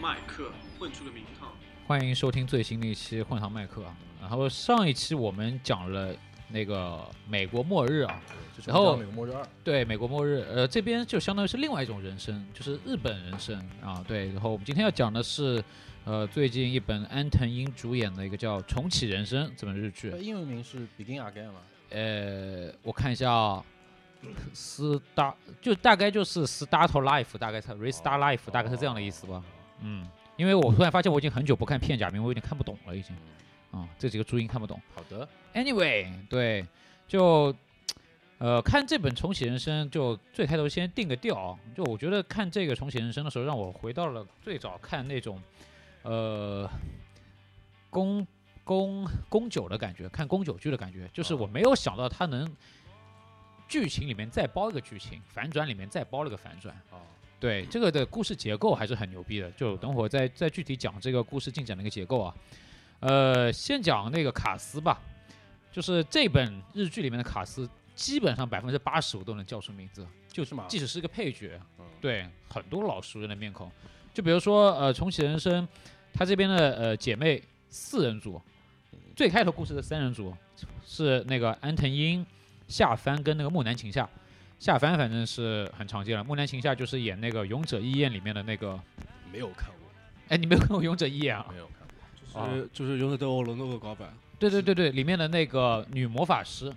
麦克混出个名堂。欢迎收听最新的一期《混堂麦克》啊。然后上一期我们讲了那个美国末日啊，就是然后美国末日二，对美国末日，呃，这边就相当于是另外一种人生，就是日本人生啊。对，然后我们今天要讲的是，呃，最近一本安藤英主演的一个叫《重启人生》这本日剧呃。英文名是 Begin Again 嘛？呃，我看一下啊，斯大就大概就是 start life，大概是 restart life，大概是这样的意思吧。嗯，因为我突然发现我已经很久不看片假名，我有点看不懂了，已经。啊、这几个注音看不懂。好的，Anyway，对，就呃看这本《重启人生》，就最开头先定个调啊，就我觉得看这个《重启人生》的时候，让我回到了最早看那种呃宫宫宫九的感觉，看宫九剧的感觉，就是我没有想到它能剧情里面再包一个剧情，反转里面再包了个反转。哦，对这个的故事结构还是很牛逼的，就等会儿再再具体讲这个故事进展的一个结构啊。呃，先讲那个卡斯吧，就是这本日剧里面的卡斯，基本上百分之八十我都能叫出名字，就是嘛即使是个配角，嗯，对，很多老熟人的面孔。就比如说呃，重启人生，他这边的呃姐妹四人组，最开头故事的三人组是那个安藤英、夏帆跟那个木南晴夏。夏帆反正是很常见了，木南晴夏就是演那个《勇者义彦》里面的那个，没有看过，哎，你没有看过《勇者义彦》啊？没有看过。就是就是勇者斗恶龙那个搞版。对对对对，里面的那个女魔法师，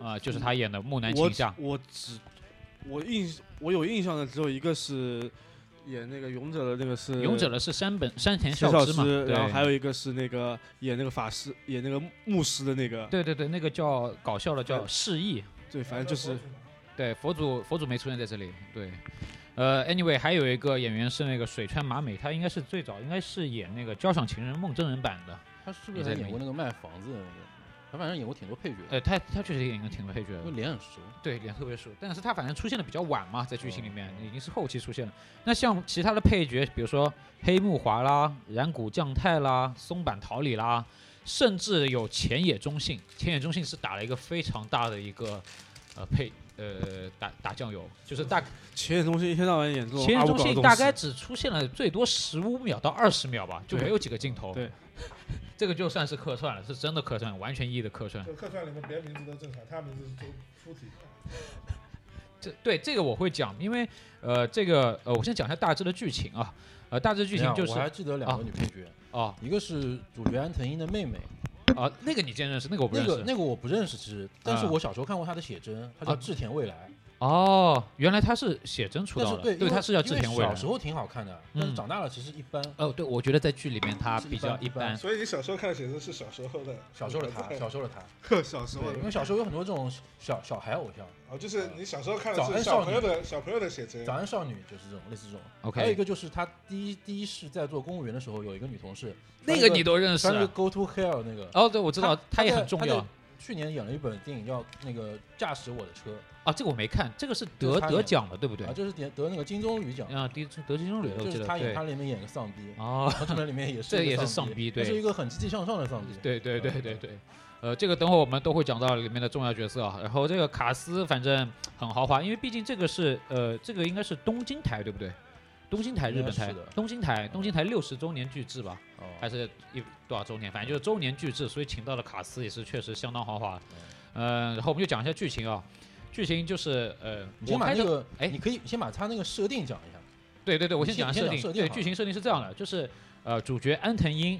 啊、就是她演的木南我晴夏。我只我印我有印象的只有一个是演那个勇者的那个是勇者的是山本山田田孝之嘛，然后还有一个是那个演那个法师演那个牧师的那个，对对对，那个叫搞笑的叫释义，对，反正就是对佛祖佛祖没出现在这里，对，呃，anyway 还有一个演员是那个水川麻美，她应该是最早应该是演那个《交响情人梦》真人版的，他是不是还演过那个卖房子的那个？他反正演过挺多配角的，呃，她她确实演过挺多配角的因为，脸很熟。对，脸特别熟，但是他反正出现的比较晚嘛，在剧情里面已经是后期出现了。那像其他的配角，比如说黑木华啦、染谷将太啦、松坂桃李啦，甚至有前野忠信。前野忠信是打了一个非常大的一个呃配呃打打酱油，就是大前野中心一天到晚演这种前野忠阿五搞的东西信大概只出现了最多十五秒到二十秒吧，就没有几个镜头。对，这个就算是客串了，是真的客串，完全意义的客串。就客串里面别人名字都正常，他名字是出出体。这对这个我会讲，因为呃，这个呃，我先讲一下大致的剧情啊，呃，大致剧情就是我还记得两啊个女配角，啊一个是主角安藤英的妹妹，啊，那个你竟然认识，那个我不认识。那个那个我不认识，其实，但是啊。我小时候看过他的写真，他叫啊。志田未来，哦，原来他是写真出道的，是对，对，他是叫志田未来小。时候挺好看的，但是嗯长大了其实一般。哦，对，我觉得在剧里面他比较一般一般。般。所以你小时候看的写真是小时候的，小时候的他，小时候的他，小时候对，因为小时候有很多这种小小孩偶像，哦，就是你小时候看的是小朋友的小朋友的写真。早，安少女就是这种类似这种。OK 还有一个就是他第一第一是在做公务员的时候，有一个女同事，那个你都认识穿了个啊？Go to Hell 那个，哦，对，我知道，他他也很重要去年演了一本电影叫那个驾驶我的车，啊。这个我没看，这个是得是得奖的，对不对啊，？就是得得那个金棕榈奖，啊，第得金棕榈就是他演，他。里面演 个丧逼，啊，他这里面也是这也是丧逼逼，对他是一个很积极向上的丧逼，对对对嗯对对，呃，这个等会儿我们都会讲到里面的重要角色啊。然后这个卡斯反正很豪华，因为毕竟这个是呃，这个应该是东京台对不对？东京台日本台东京台东京台六十周年巨制吧，哦，还是一多少周年？反正就是周年巨制，所以请到的卡斯也是确实相当豪华。呃，然后我们就讲一下剧情啊，剧情就是呃，你先把我开头那个，哎。你可以先把他那个设定讲一下，对对对，我先讲先设定。对，先讲设定。好剧情设定是这样的，就是呃，主角安藤英，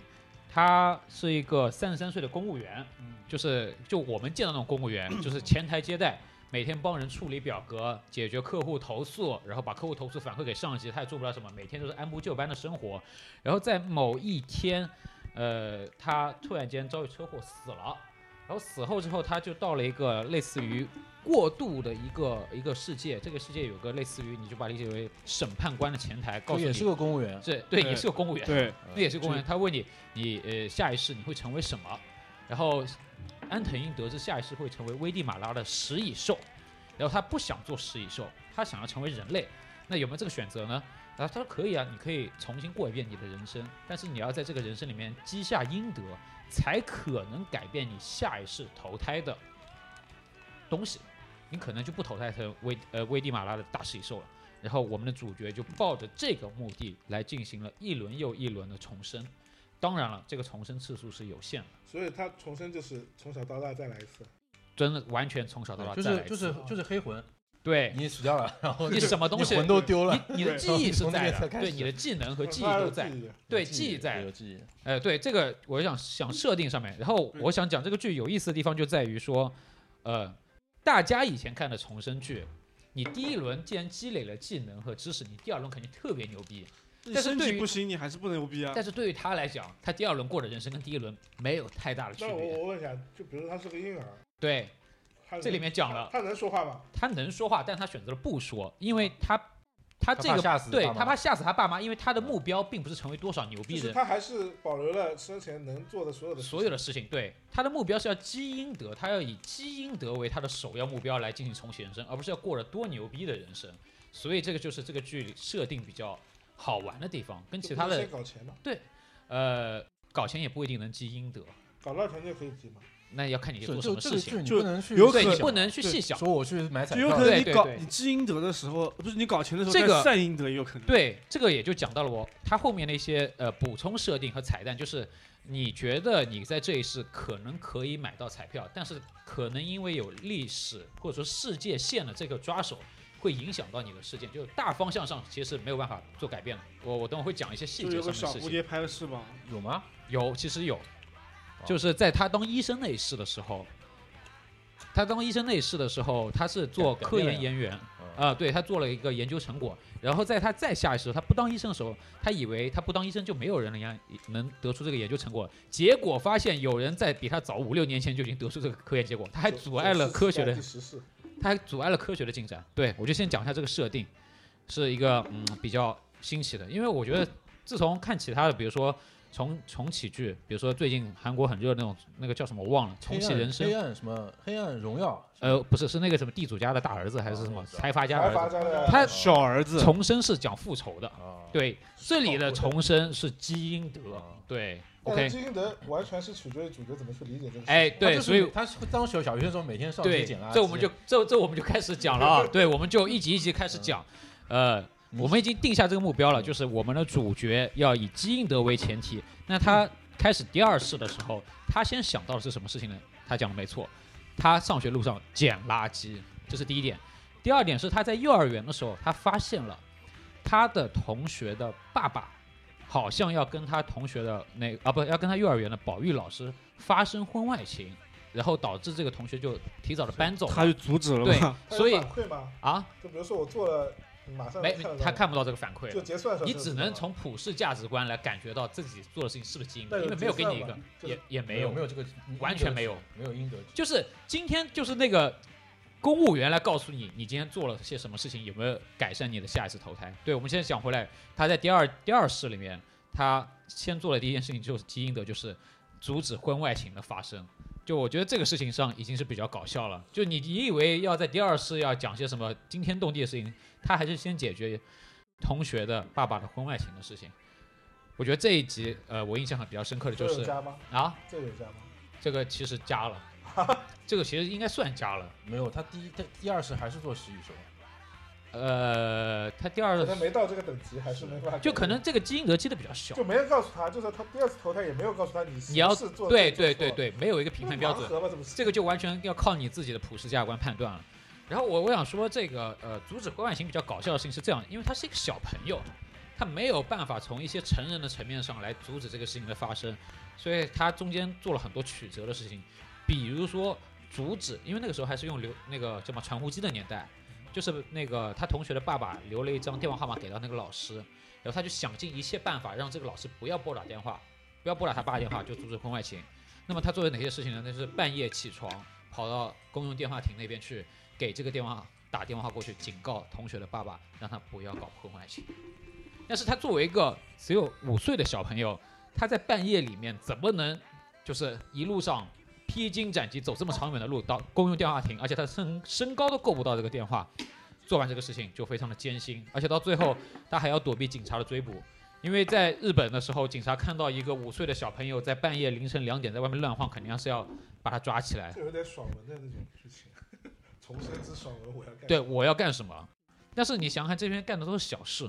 他是一个三十三岁的公务员，嗯。就是就我们见到那种公务员，就是前台接待，每天帮人处理表格，解决客户投诉，然后把客户投诉反馈给上级，他也做不了什么，每天都是按部就班的生活。然后在某一天，呃，他突然间遭遇车祸死了，然后死后之后，他就到了一个类似于过渡的一个一个世界，这个世界有个类似于，你就把理解为审判官的前台，告诉你也是个公务员，这对，对也是个公务员，对，那也是公务员。他问你，你呃下一世你会成为什么？然后安藤英得知下一世会成为危地马拉的食蚁兽，然后他不想做食蚁兽，他想要成为人类。那有没有这个选择呢？然后他说可以啊，你可以重新过一遍你的人生，但是你要在这个人生里面积下阴德，才可能改变你下一世投胎的东西。你可能就不投胎成危呃危地马拉的大食蚁兽了，然后我们的主角就抱着这个目的来进行了一轮又一轮的重生。当然了，这个重生次数是有限的，所以他重生就是从小到大再来一次。真的完全从小到大就再来一次。是就是就是黑魂，对你死掉了，然后你什么东西你魂都丢了，你你的记忆是在的，对你的技能和记忆都在，对记忆在有记忆，呃，对这个，我想想设定上面，然后我想讲这个剧有意思的地方就在于说，呃，大家以前看的重生剧，你第一轮既然积累了技能和知识，你第二轮肯定特别牛逼。但是对不行，你还是不能牛逼啊。但是对于他来讲，他第二轮过的人生跟第一轮没有太大的区那我别。我问一下，就比如他是个婴儿，对这里面讲了他能说话吗？他能说话，但他选择了不说，因为他他这个他怕吓死爸妈对他怕吓死他爸妈，因为他的目标并不是成为多少牛逼人。他还是保留了生前能做的所有的所有的事情，对他的目标是要积阴德，他要以积阴德为他的首要目标来进行重启人生，而不是要过了多牛逼的人生。所以这个就是这个剧里设定比较好玩的地方，跟其他的不是先搞钱嘛，呃搞钱也不一定能积阴德，搞到钱就可以积嘛。那要看你做什么事情。就不能去有可能你不能去细想，说我去买彩就有可能你搞对对你积阴德的时候，不是你搞钱的时候这个在善阴德也有可能。对，这个也就讲到了我他后面的一些呃补充设定和彩蛋，就是你觉得你在这一世可能可以买到彩票，但是可能因为有历史或者说世界线的这个抓手，会影响到你的事件，就是大方向上其实是没有办法做改变的。我我等会会讲一些细节就有个上面的事情。小蝴蝶拍的是吧？有吗？有，其实有，就是在他当医生那一世的时候，他当医生那一世的时候，他是做科改改变了研人员。嗯啊、对他做了一个研究成果，然后在他再下一世，他不当医生的时候，他以为他不当医生就没有人能研能得出这个研究成果，结果发现有人在比他早五六年前就已经得出这个科研结果，他还阻碍了科学的第十世，它还阻碍了科学的进展。对我就先讲一下这个设定，是一个嗯比较新奇的，因为我觉得自从看其他的，比如说重重启剧，比如说最近韩国很热的那种那个叫什么我忘了，重启人生。黑，暗什么黑暗荣耀，呃不是是那个什么地主家的大儿子还是什么财阀家财儿子，阀家的他小儿子。重生是讲复仇的。啊，对，这里的重生是基因德啊，对，OK，基因德完全是取决于主角怎么去理解这个事情。哎，对，所以他是当小小学的时候每天上对街捡垃圾，，这我们就这这我们就开始讲了啊，对，我们就一集一集开始讲，呃，我们已经定下这个目标了，就是我们的主角要以基因德为前提。那他开始第二世的时候，他先想到的是什么事情呢？他讲的没错，他上学路上捡垃圾，这是第一点。第二点是他在幼儿园的时候，他发现了他的同学的爸爸好像要跟他同学的那啊不要跟他幼儿园的保育老师发生婚外情，然后导致这个同学就提早的搬走。他就阻止了对所以反馈吗？啊，就比如说我做了，马上没他看不到这个反馈就，结算你只能从普世价值观来感觉到自己做的事情是不是基因的，因为没有给你一个也也没没有有没有这个完全没有没有应得，就是今天就是那个公务员来告诉你，你今天做了些什么事情，有没有改善你的下一次投胎。对，我们现在讲回来，他在第二第二世里面，他先做的第一件事情就是基因的，就是阻止婚外情的发生。就我觉得这个事情上已经是比较搞笑了。就你你以为要在第二世要讲些什么惊天动地的事情，他还是先解决同学的爸爸的婚外情的事情。我觉得这一集，呃，我印象很比较深刻的就是？啊，这有加吗？这个其实加了，这个其实应该算加了。没有他第一他第二世还是做食蚁兽，呃，他第二可能没到这个等级，还是没办法。就可能这个基因德积的比较小就，没人告诉他，就是他第二次投胎也没有告诉他你你要是做对对对对对，没有一个评判标准？这个就完全要靠你自己的普世价值观判断了。然后我我想说，这个呃，阻止婚外情比较搞笑的事情是这样，因为他是一个小朋友，他没有办法从一些成人的层面上来阻止这个事情的发生，所以他中间做了很多曲折的事情，比如说阻止，因为那个时候还是用留那个叫什么传呼机的年代，就是那个他同学的爸爸留了一张电话号码给到那个老师，然后他就想尽一切办法让这个老师不要拨打电话，不要拨打他爸电话，就阻止婚外情。那么他做了哪些事情呢？那是半夜起床，跑到公用电话亭那边去，给这个电话打电话过去，警告同学的爸爸，让他不要搞婚外情。但是他作为一个只有五岁的小朋友，他在半夜里面怎么能就是一路上披荆斩棘走这么长远的路到公用电话亭，而且他身身高都够不到这个电话，做完这个事情就非常的艰辛，而且到最后他还要躲避警察的追捕。因为在日本的时候，警察看到一个五岁的小朋友在半夜凌晨两点在外面乱晃，肯定是要把他抓起来。这有点爽文的那种事情，重生之爽文我要干。对，我要干什么？但是你想想看，这边干的都是小事，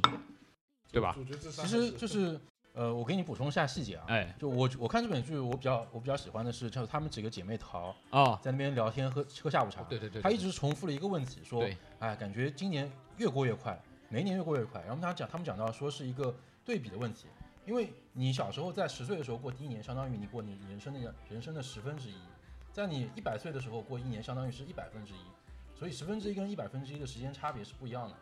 对吧？主角其实就是呃，我给你补充一下细节啊。哎，就我我看这本剧，我比较我比较喜欢的是，就是她们几个姐妹淘啊，在那边聊天喝喝下午茶。对对对，他一直重复了一个问题，说对，哎，感觉今年越过越快，每一年越过越快。然后他讲，他们讲到说是一个对比的问题，因为你小时候在十岁的时候过第一年，相当于你过你人生的人生的十分之一；在你一百岁的时候过一年，相当于是一百分之一。所以十分之一跟一百分之一的时间差别是不一样的。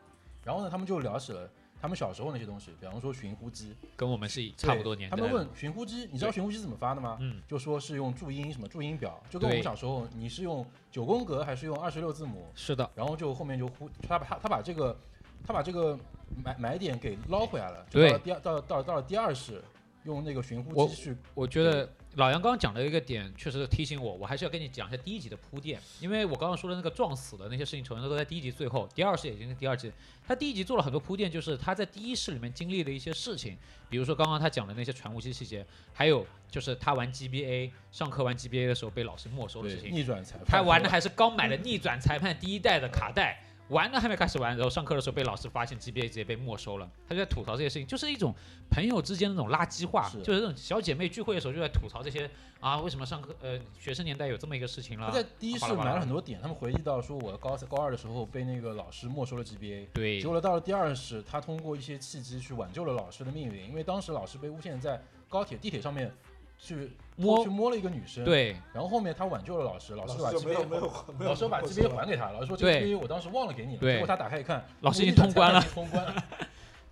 然后呢，他们就聊起了他们小时候那些东西，比方说寻呼机，跟我们是差不多年代。他们问寻呼机，你知道寻呼机怎么发的吗？嗯，就说是用注音什么注音表，就跟我们小时候你是用九宫格还是用二十六字母，是的，然后就后面就呼他把他他把这个他把这个买买点给捞回来了，就到了第二到到到了第二世，用那个寻呼机去我觉得老杨刚刚讲的一个点，确实提醒我，我还是要跟你讲一下第一集的铺垫，因为我刚刚说的那个撞死的那些事情，全都在第一集最后，第二世已经是第二集。他第一集做了很多铺垫，就是他在第一世里面经历的一些事情，比如说刚刚他讲的那些传呼机细节，还有就是他玩 GBA，上课玩 GBA 的时候被老师没收的事情。逆转裁判，他玩的还是刚买的逆转裁判第一代的卡带，玩的还没开始玩，然后上课的时候被老师发现 GBA 直接被没收了，他就在吐槽这些事情，就是一种朋友之间的那种垃圾话，是。就是那种小姐妹聚会的时候就在吐槽这些啊，为什么上课呃学生年代有这么一个事情了？他在第一世埋了很多点，他们回忆到说我高高二的时候被那个老师没收了 GBA，对。结果到了第二世，他通过一些契机去挽救了老师的命运，因为当时老师被诬陷在高铁、地铁上面去摸去摸了一个女生，，对。然后后面他挽救了老师，老师把就没有 GBA 没有没有老师把没有 GBA 还给他，老师说这个我当时忘了给你了，对。结果他打开一看，老师已经通关了。通关了，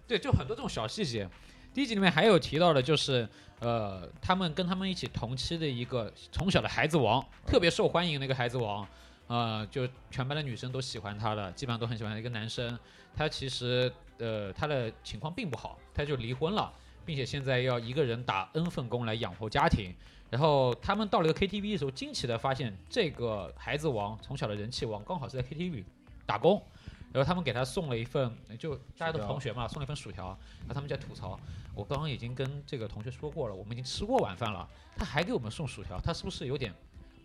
对，就很多这种小细节。第一集里面还有提到的，就是呃，他们跟他们一起同期的一个从小的孩子王，特别受欢迎的一个孩子王，呃，就全班的女生都喜欢他的，基本上都很喜欢的一个男生。他其实呃，他的情况并不好，他就离婚了，并且现在要一个人打 N 份工来养活家庭。然后他们到了一个 KTV 的时候，惊奇的发现这个孩子王从小的人气王刚好是在 KTV 打工，然后他们给他送了一份，就大家都同学嘛，送了一份薯条，然后他们在吐槽，我刚刚已经跟这个同学说过了，我们已经吃过晚饭了，他还给我们送薯条，他是不是有点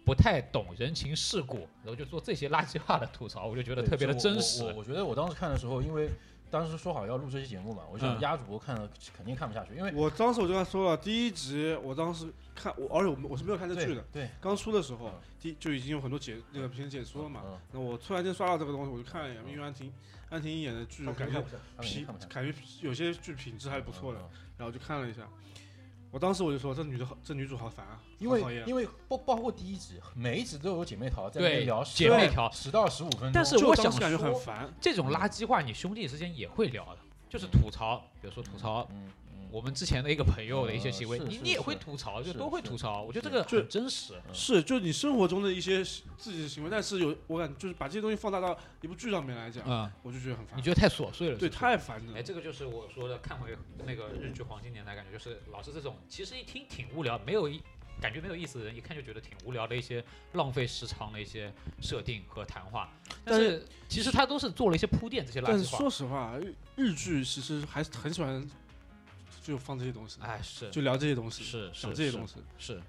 不太懂人情世故？然后就做这些垃圾话的吐槽，我就觉得特别的真实。我觉得我当时看的时候，因为当时说好要录这期节目嘛，我想嗯压主播看了肯定看不下去，因为我当时我就跟他说了，第一集我当时看我，而且我我是没有看这剧的，对，刚出的时候嗯，第就已经有很多解那个评解说了嘛。嗯，那我突然间刷到这个东西，我就看了一眼，因为安婷安婷演的剧，他感觉肯定看不下他肯定品看不下去，感觉有些剧品质还不错的，嗯。嗯然后就看了一下。我当时我就说，这女的好，这女主好烦啊，因好讨厌。为因为包包括第一集，每一集都有姐妹淘在那对聊姐妹淘十到十五分钟，但是就我想当时感觉很说烦，这种垃圾话，你兄弟之间也会聊的，就是吐槽，比如说吐槽嗯嗯，我们之前的一个朋友的一些呃行为，是是你你也会吐槽，就都会吐槽。我觉得这个就很真实。嗯是就你生活中的一些自己的行为，但是有我感觉就是把这些东西放大到一部剧上面来讲，嗯，我就觉得很烦你。觉得太琐碎了？对，太烦了哎，。这个就是我说的，看回那个日剧黄金年代，感觉就是老是这种，其实一听挺无聊，没有一感觉没有意思的人，一看就觉得挺无聊的一些浪费时长的一些设定和谈话。但但是其实他都是做了一些铺垫，这些垃但是圾话。说实话，日日剧其实还是很喜欢就放这些东西，哎，是就聊这些东西，是是这些东西。是。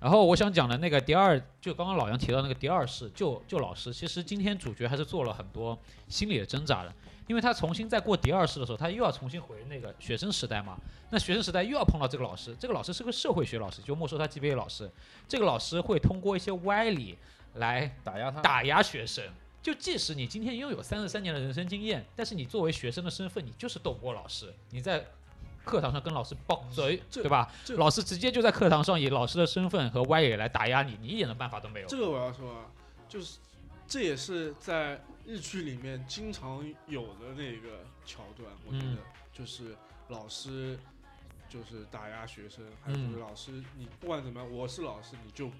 然后我想讲的那个第二，就刚刚老杨提到那个第二世就就老师，其实今天主角还是做了很多心理的挣扎的，因为他重新再过第二世的时候，他又要重新回那个学生时代嘛。那学生时代又要碰到这个老师，这个老师是个社会学老师，就没收他级别的老师。这个老师会通过一些歪理来打压他，打压学生。就即使你今天拥有三十三年的人生经验，但是你作为学生的身份，你就是斗不过老师。你在课堂上跟老师爆嘴，对吧？这老师直接就在课堂上以老师的身份和歪理来打压你，你一点的办法都没有。这个我要说啊，就是这也是在日剧里面经常有的那个桥段，我觉嗯得就是老师就是打压学生，还有就是嗯老师你不管怎么样，我是老师，你就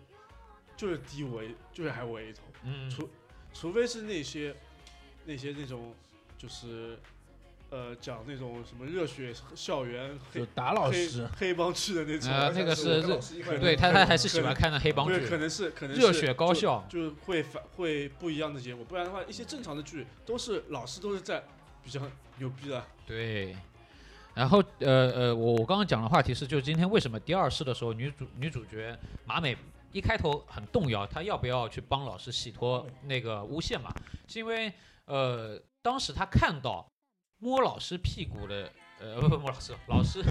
就是低我一就是还我一头，嗯，除除非是那些那些那种就是呃讲那种什么热血校园就黑打老师，黑帮剧的那种，啊那个是我跟老师一块对他他还是喜欢看的黑帮不是，可剧，能是可能热血高校。就是会反会不一样的结果，不然的话，一些正常的剧都是老师都是在比较牛逼的，对，然后呃呃，我我刚刚讲的话题是，就是今天为什么第二世的时候，女主女主角马美一开头很动摇，她要不要去帮老师洗脱那个诬陷嘛？是因为呃，当时她看到摸老师屁股的，呃，不不摸老师，老师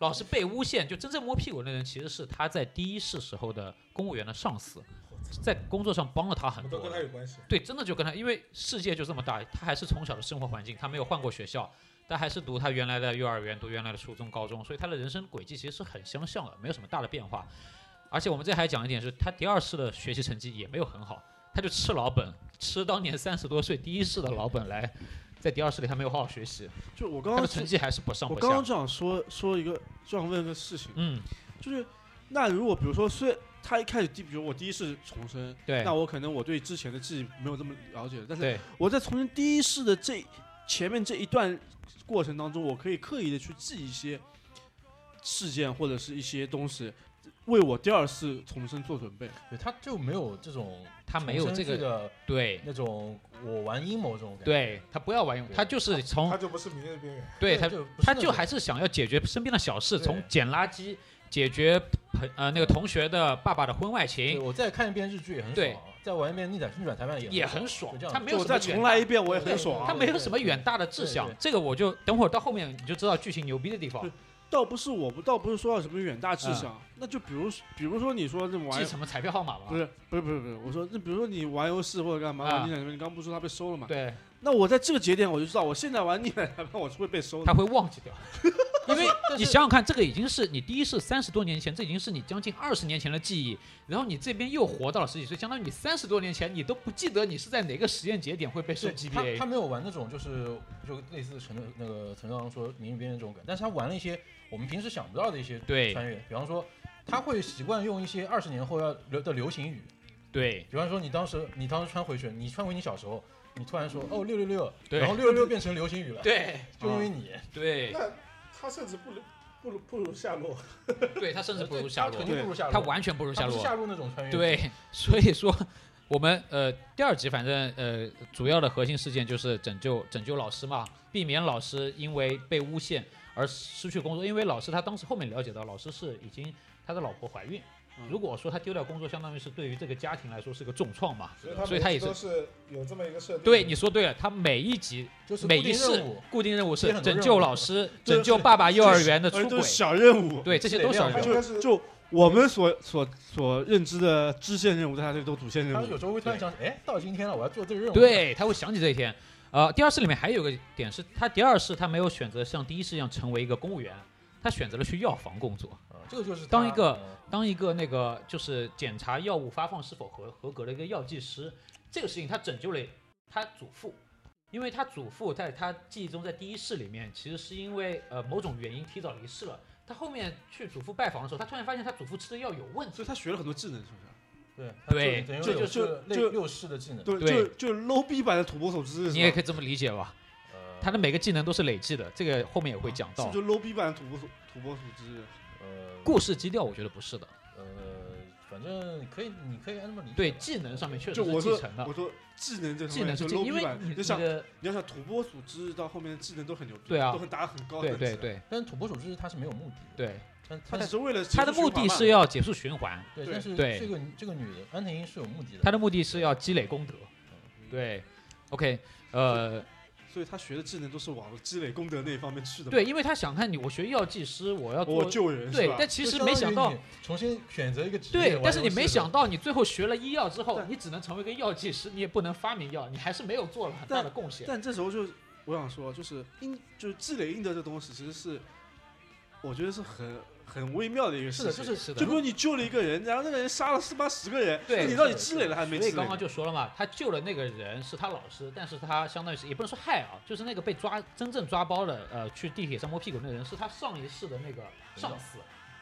老师被诬陷，就真正摸屁股的人其实是他在第一世时候的公务员的上司，在工作上帮了他很多都跟。他有关系。对，真的就跟他，因为世界就这么大，他还是从小的生活环境，他没有换过学校，但还是读他原来的幼儿园，读原来的初中、高中，所以他的人生轨迹其实是很相像的，没有什么大的变化。而且我们这还讲一点是，他第二世的学习成绩也没有很好，他就吃老本，吃当年三十多岁第一世的老本来，在第二世里他没有好好学习，就我刚刚他的成绩还是不上不下。我刚刚就想说说一个，就想问个事情，嗯，就是那如果比如说，虽然他一开始第，比如我第一世重生，对那我可能我对之前的记忆没有这么了解，但是我在重新第一世的这前面这一段过程当中，我可以刻意的去记一些事件或者是一些东西，为我第二次重生做准备。对，他就没有这种他没有这个对。那种我玩阴谋这种感觉。对，他不要玩阴谋，他就是从他就不是明日边缘。对他就他就还是想要解决身边的小事，从捡垃圾解决朋呃那个同学的爸爸的婚外情，我再看一遍日剧也很爽，再玩一遍逆转逆转裁判也也很很爽他没有再什么远大重来一遍，我也很爽啊。他没有什么远大的志向这个我就等会儿到后面你就知道剧情牛逼的地方。对，倒不是我不倒不是说要什么远大志嗯向，那就比如比如说你说这玩记什么彩票号码吧不？是不是不是不是，我说那比如说你玩游戏或者干嘛，啊玩逆转裁判，你刚不是说他被收了嘛？对，那我在这个节点我就知道，我现在玩逆转裁判我是会被收的他。会忘记掉，因为你想想看，这个已经是你第一世三十多年前，这已经是你将近二十年前的记忆，然后你这边又活到了十几岁，相当于你三十多年前你都不记得你是在哪个实验节点会被收对他 GBA 他。没有玩那种就是就类似陈那个陈刚刚说明日边缘这种梗，但是他玩了一些我们平时想不到的一些对穿越，比方说他会习惯用一些二十年后要流的流行语，对比方说你当时你当时穿回去，你穿回你小时候，你突然说哦六六六，对然后六六六变成流行语了，对就因为你对那他甚至不如不如不如夏洛。对，他甚至不如夏洛他肯，定不如夏洛，他完全不如夏洛。夏洛那种穿越，对，所以说我们呃第二集反正呃主要的核心事件就是拯救拯救老师嘛，避免老师因为被诬陷而失去工作，因为老师他当时后面了解到老师是已经他的老婆怀孕。嗯如果说他丢掉工作，相当于是对于这个家庭来说是个重创嘛。所以他也是都是有这么一个设定。对，你说对了，他每一集就是每一世固定任务，是拯救老师、拯救爸爸幼儿园的出轨小任务。对，这些都是小任务。就我们所所所认知的支线任务，在他这里都主线任务他有。时候会突然想起，哎，到今天了，我要做这个任务，，对，他会想起这一天。呃，第二世里面还有个点是，他第二世他没有选择像第一世一样成为一个公务员，他选择了去药房工作，啊这个就是当一个嗯当一个那个就是检查药物发放是否合合格的一个药剂师。这个事情他拯救了他祖父，因为他祖父在他记忆中在第一世里面其实是因为呃某种原因提早离世了。他后面去祖父拜访的时候，他突然发现他祖父吃的药有问题所以。他学了很多技能，是不是？对对这就是类就六式的技能，对，对就就 low 逼版的土拨鼠之日，你也可以这么理解吧？呃，他的每个技能都是累计的，这个后面也会讲到。是不是就 low 逼版的土拨鼠土拨鼠之？呃故事基调我觉得不是的，呃，反正可以，你可以按这么理解。对技能上面确实就是继承的。我，说技能这技能是 low 因为你你就像的你要想土拨鼠之到后面的技能都很牛逼，对啊。都很打很高对等级，对对。但是土拨鼠之它是没有目的的，对，但但是他只是为了他的目的是要结束循环，对，但是对。这个这个女的安藤樱是有目的的，她的目的是要积累功德。对，OK，呃，所以他学的技能都是往积累功德那一方面去的。对，因为他想看你，我学药剂师，我要做我救人是对，吧？但其实没想到，重新选择一个职业，对但是你没想到，你最后学了医药之后，你只能成为一个药剂师，你也不能发明药，你还是没有做了很大的贡献。但这时候就我想说，就是应就是积累应得这东西，其实是我觉得是很很微妙的一个事是的，情。就是是的就比如你救了一个人，然后那个人杀了四八十个人，对那你到底积累了还是没积累？所以刚刚就说了嘛，他救了那个人是他老师，但是他相当于是也不能说害啊，就是那个被抓真正抓包的，呃，去地铁上摸屁股那个人是他上一世的那个上司，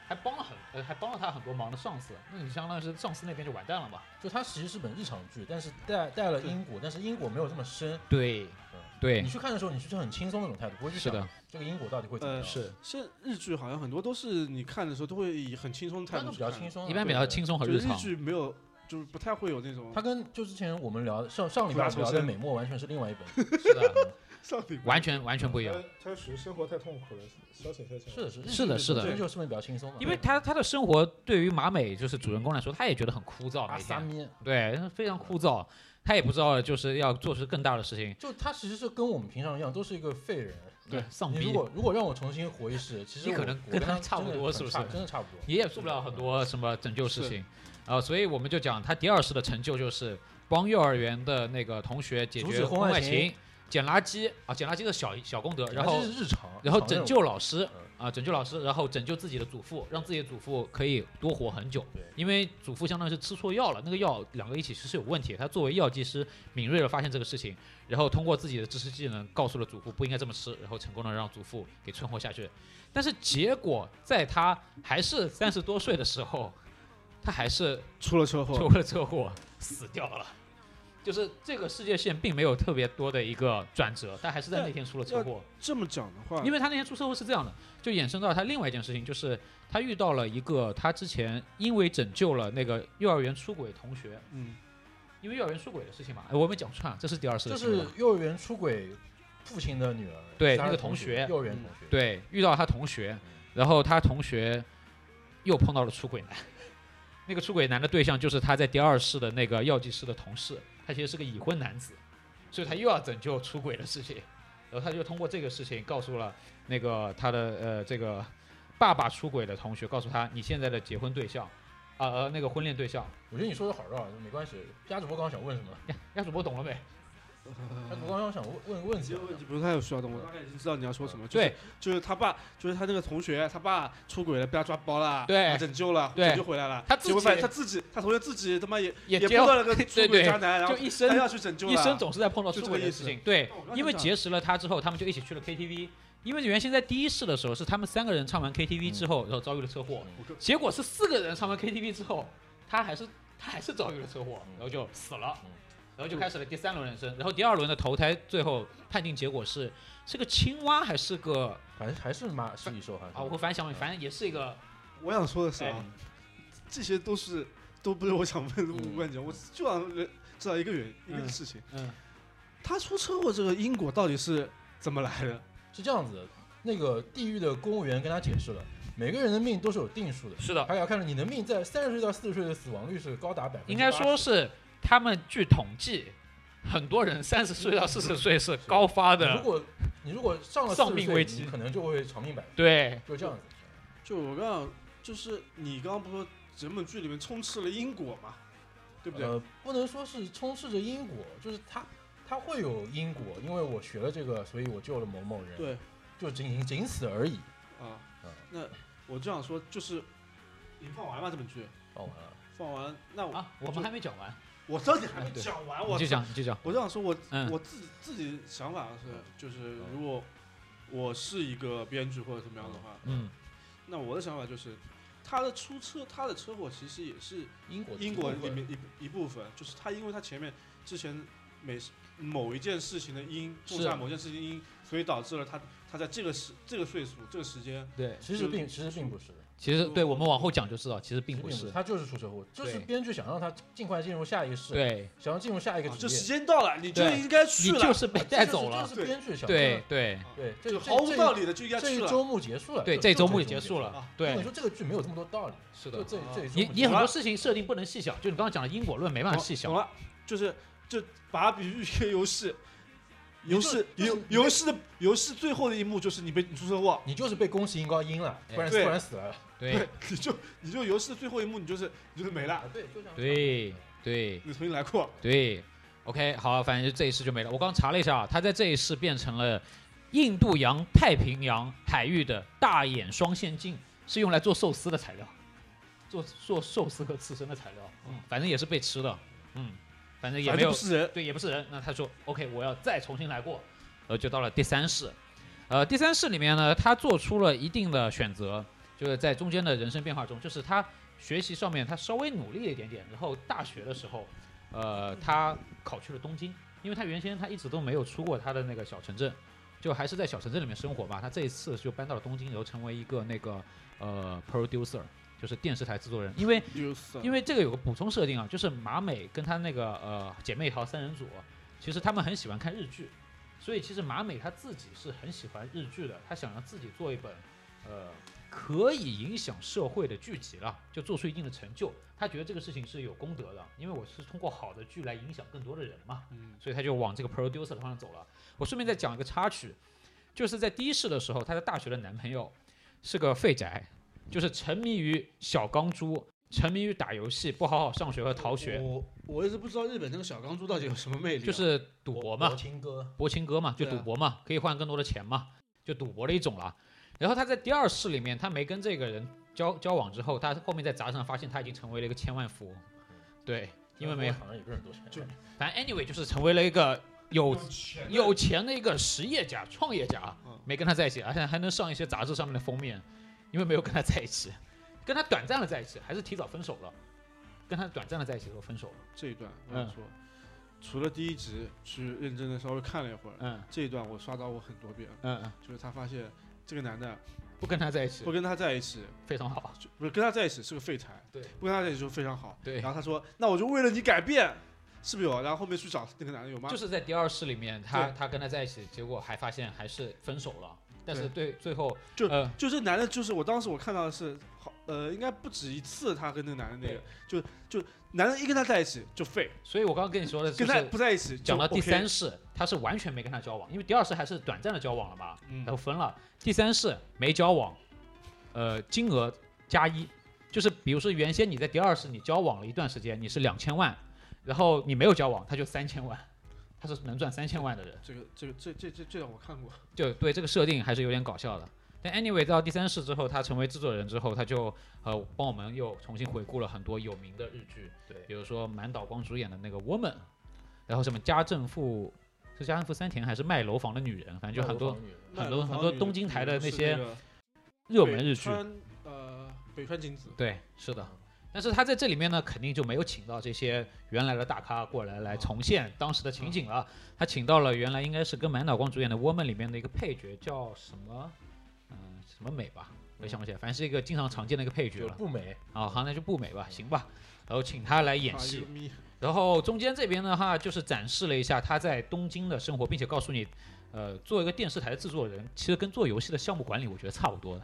还帮了很呃还帮了他很多忙的上司，那你相当于是上司那边就完蛋了嘛？就他其实是本日常剧，但是带带了因果，但是因果没有这么深。对嗯对你，去看的时候，你是很轻松的那种态度，不会去想是的，这个因果到底会怎么呃样。是现日剧好像很多都是你看的时候都会以很轻松的一般都比态度去看，较轻松啊，一般比较轻松和日常日。剧没有，就是不太会有那种它跟就之前我们聊上上礼拜聊的美墨完全是另外一本。是的，上礼拜完全完全不一样。他他属于生活太痛苦了，消遣消遣。是的，是是的是的这就是本比较轻松嘛。因为他他的生活对于马美就是主人公来说，他也觉得很枯燥，阿每天萨咪，对非常枯燥。他也不知道就是要做出更大的事情，就他其实是跟我们平常一样，都是一个废人。对，丧逼如。果如果让我重新活一世，其实你可能我跟他差不多是不是真的差不多。你也做不了很多什么拯救事情，啊，所以我们就讲他第二世的成就就是帮幼儿园的那个同学解决婚外情情、捡垃圾啊，捡垃圾的小小功德，然后日常，然后拯救老师嗯啊，拯救老师，然后拯救自己的祖父，让自己的祖父可以多活很久对。因为祖父相当于是吃错药了，那个药两个一起吃是有问题。他作为药剂师，敏锐的发现这个事情，然后通过自己的知识技能告诉了祖父不应该这么吃，然后成功的让祖父给存活下去。但是结果在他还是三十多岁的时候，他还是出了车祸，出了车祸死掉了。就是这个世界线并没有特别多的一个转折，但还是在那天出了车祸。这么讲的话，因为他那天出车祸是这样的，就衍生到他另外一件事情，就是他遇到了一个他之前因为拯救了那个幼儿园出轨同学，嗯，因为幼儿园出轨的事情嘛，哎我没讲串啊，这是第二次就的新闻嘛。是幼儿园出轨父亲的女儿，对那个同学幼儿园同学，对，遇到他同学，然后他同学又碰到了出轨男，那个出轨男的对象就是他在第二世的那个药剂师的同事，他其实是个已婚男子，所以他又要拯救出轨的事情，然后他就通过这个事情告诉了那个他的呃这个爸爸出轨的同学，告诉他你现在的结婚对象，啊呃那个婚恋对象，我觉得你说的好绕，没关系。鸭主播刚刚想问什么？鸭，鸭主播懂了没？鸭主播刚刚想问问个问题问题不是太有需要的，我大概已经知道你要说什么。就是对，就是他爸，就是他那个同学，他爸出轨了，被他抓包了，对他拯救了，对拯救回来了。他自己结果发现他自己，他同学自己他妈也也碰到了个出对对轨渣男，然后就一生他要去拯救。一生总是在碰到出轨的事情，对因为结识了他之后，他们就一起去了 KTV。因为原先在第一世的时候是他们三个人唱完 KTV 之后，然后遭遇了车祸，结果是四个人唱完 KTV 之后，他还是他还是遭遇了车祸，然后就死了嗯，然后就开始了第三轮人生，然后第二轮的投胎最后判定结果是是个青蛙还是个反正还是马食蚁兽还是？啊，我会反正想问，反正也是一个我想说的是啊哎，这些都是都不是我想问的嗯问题，我就想知道一个原一个嗯事情，嗯他出车祸这个因果到底是怎么来的？是这样子的。那个地狱的公务员跟他解释了，每个人的命都是有定数的，是的，还要看着你的命在三十岁到四十岁的死亡率是高达百分之，应该说是他们据统计，很多人三十岁到四十岁是高发的，如果你如果上了丧40岁命危机你可能就会长命百岁，对就这样子。就我刚刚就是你刚刚不是说整本剧里面充斥了因果嘛，对不对？呃，不能说是充斥着因果，就是它它会有因果，因为我学了这个，所以我救了某某人，，对就仅仅此而已。啊嗯，那我就想说，就是你放完了吗？这本剧放完了，放完，那我啊，我们还没讲完，我到底还没讲完，我就讲，你就讲，我就想说我，嗯。我自己自己想法是，就是嗯。如果我是一个编剧或者怎么样的话，嗯，那我的想法就是，他的出车，他的车祸其实也是因果因果一部分里面一一部分，就是他因为他前面之前每某一件事情的因种是。下某件事情的因，所以导致了他他在这个时这个岁数这个时间，对，其实并其实并不是，其实对我们往后讲就知道，其实并不是。他就是出车祸，就是编剧想让他尽快进入下一个世，对，想要进入下一个啊这时，间到了，你就应该去了，你就是被啊带走了这就，是这就是编剧想对对对，这个毫无道理，的就应该去了。这一周末结束了，对，这一周末就也结束了啊，对你，说这个剧没有这么多道理，是的，就这啊这一周你你很多事情设定不能细想，就你刚刚讲的因果论没办法细想，懂了，就是就把它比喻一 个游戏，游戏游游戏的游戏最后的一幕就是你被你出车祸，你就是被宫崎英高阴了，不然对突然死了，对。你就你就游戏的最后一幕你就是你就是没了，啊，对，就这样，对对你重新来过。对，OK，好，反正就这一世就没了。我刚查了一下啊，他在这一世变成了印度洋太平洋海域的大眼双线镜，是用来做寿司的材料，做做寿司和刺身的材料，嗯，反正也是被吃的，嗯，反正也没有不是人，对，也不是人。那他说 OK，我要再重新来过，呃，就到了第三世。呃，第三世里面呢，他做出了一定的选择，就是在中间的人生变化中，就是他学习上面他稍微努力了一点点，然后大学的时候，呃，他考去了东京，因为他原先他一直都没有出过他的那个小城镇，就还是在小城镇里面生活嘛。他这一次就搬到了东京，然后成为一个那个呃 producer，就是电视台制作人，因为因为这个有个补充设定啊，就是马美跟她那个呃姐妹淘三人组，其实他们很喜欢看日剧，所以其实马美她自己是很喜欢日剧的，她想让自己做一本呃可以影响社会的剧集了，就做出一定的成就。她觉得这个事情是有功德的，因为我是通过好的剧来影响更多的人嘛，嗯所以她就往这个 producer 的方向走了。我顺便再讲一个插曲，就是在第一世的时候，她的大学的男朋友是个废宅，就是沉迷于小钢珠，沉迷于打游戏，不好好上学和逃学，我我一直不知道日本那个小钢珠到底有什么魅力啊，就是赌博嘛博，情歌，博情歌嘛，就赌博嘛，可以换更多的钱嘛，就赌博的一种了。然后他在第二世里面，他没跟这个人交交往之后，他后面在杂志上发现他已经成为了一个千万富翁，对，因为没有，好像也不是很多钱，就反正 anyway 就是成为了一个有钱有钱的一个实业家、创业家嗯，没跟他在一起，而且还能上一些杂志上面的封面，因为没有跟他在一起，跟他短暂的在一起，还是提早分手了，跟他短暂的在一起之后分手了，这一段我嗯想说，除了第一集去认真的稍微看了一会儿，嗯这一段我刷到过很多遍，嗯嗯，就是他发现这个男的不跟他在一起不跟他在一起，非常好，就不是跟他在一起是个废柴，对不跟他在一起就非常好。对然后他说，那我就为了你改变，是不是有？然后后面去找那个男的有吗？就是在第二世里面，他他跟他在一起，结果还发现还是分手了，但是对对最后就呃就这男的，就是我当时我看到的是好，呃，应该不止一次，他跟那个男的那个，就就男的一跟他在一起就废，所以我刚刚跟你说的是跟他不在一起讲到第三，世，他是完全没跟他交往，因为第二世还是短暂的交往了嘛，嗯然后分了。第三世没交往，呃，金额加一，就是比如说原先你在第二世你交往了一段时间，你是两千万，然后你没有交往，他就三千万，他是能赚三千万的人，这个这个这这这这段我看过，就对这个设定还是有点搞笑的。但 anyway 到第三世之后，他成为制作人之后，他就呃帮我们又重新回顾了很多有名的日剧，对比如说满岛光主演的那个《Woman》，然后什么家政妇是家政妇三田还是卖楼房的女人，反正就很多很多很多东京台的那些热门日剧。呃，北川景子，对，是的。但是他在这里面呢，肯定就没有请到这些原来的大咖过来来重现当时的情景了。他请到了原来应该是跟满岛光主演的《Woman》里面的一个配角，叫什么？嗯、什么美吧，我也想不起来，反正是一个经常常见的一个配角了。不美，啊，好，那就不美吧，行吧。然后请他来演啊戏然后中间这边的话，就是展示了一下他在东京的生活，并且告诉你，呃，做一个电视台的制作人，其实跟做游戏的项目管理，我觉得差不多的，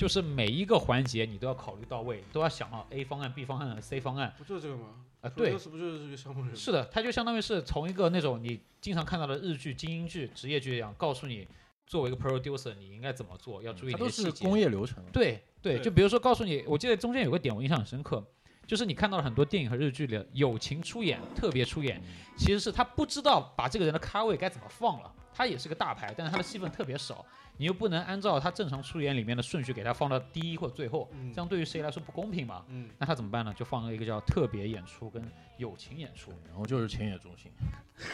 就是每一个环节你都要考虑到位，都要想到 A 方案、B 方案、C 方案不就是这个吗？啊、对，是不就是这个项目人？是的，它就相当于是从一个那种你经常看到的日剧、精英剧、职业剧一样，告诉你作为一个 producer 你应该怎么做，要注意它都是哪些细节。工业流程，对对，对就比如说告诉你，我记得中间有个点我印象很深刻，就是你看到了很多电影和日剧里友情出演、特别出演，其实是他不知道把这个人的咖位该怎么放了。他也是个大牌，但是他的戏份特别少，你又不能按照他正常出演里面的顺序给他放到第一或最后，嗯这样对于谁来说不公平嘛？嗯，那他怎么办呢？就放了一个叫特别演出跟友情演出，然后就是前野中心，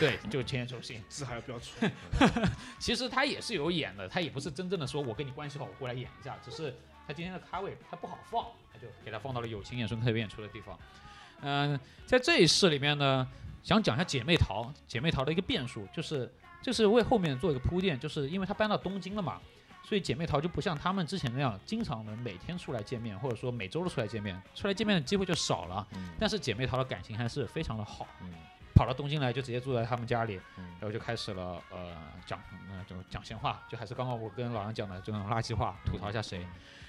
对，就是前野中心。字还要标出。其实他也是有演的，他也不是真正的说我跟你关系好，我过来演一下，只是他今天的咖位他不好放，他就给他放到了友情演出、特别演出的地方。嗯、在这一世里面呢，想讲一下姐妹淘，姐妹淘的一个变数，就是这是为后面做一个铺垫，就是因为他搬到东京了嘛，所以姐妹淘就不像他们之前那样经常能每天出来见面，或者说每周都出来见面，出来见面的机会就少了。嗯但是姐妹淘的感情还是非常的好，嗯跑到东京来就直接住在他们家里，嗯然后就开始了呃讲呃就讲闲话，就还是刚刚我跟老杨讲的这种垃圾话，吐槽一下谁。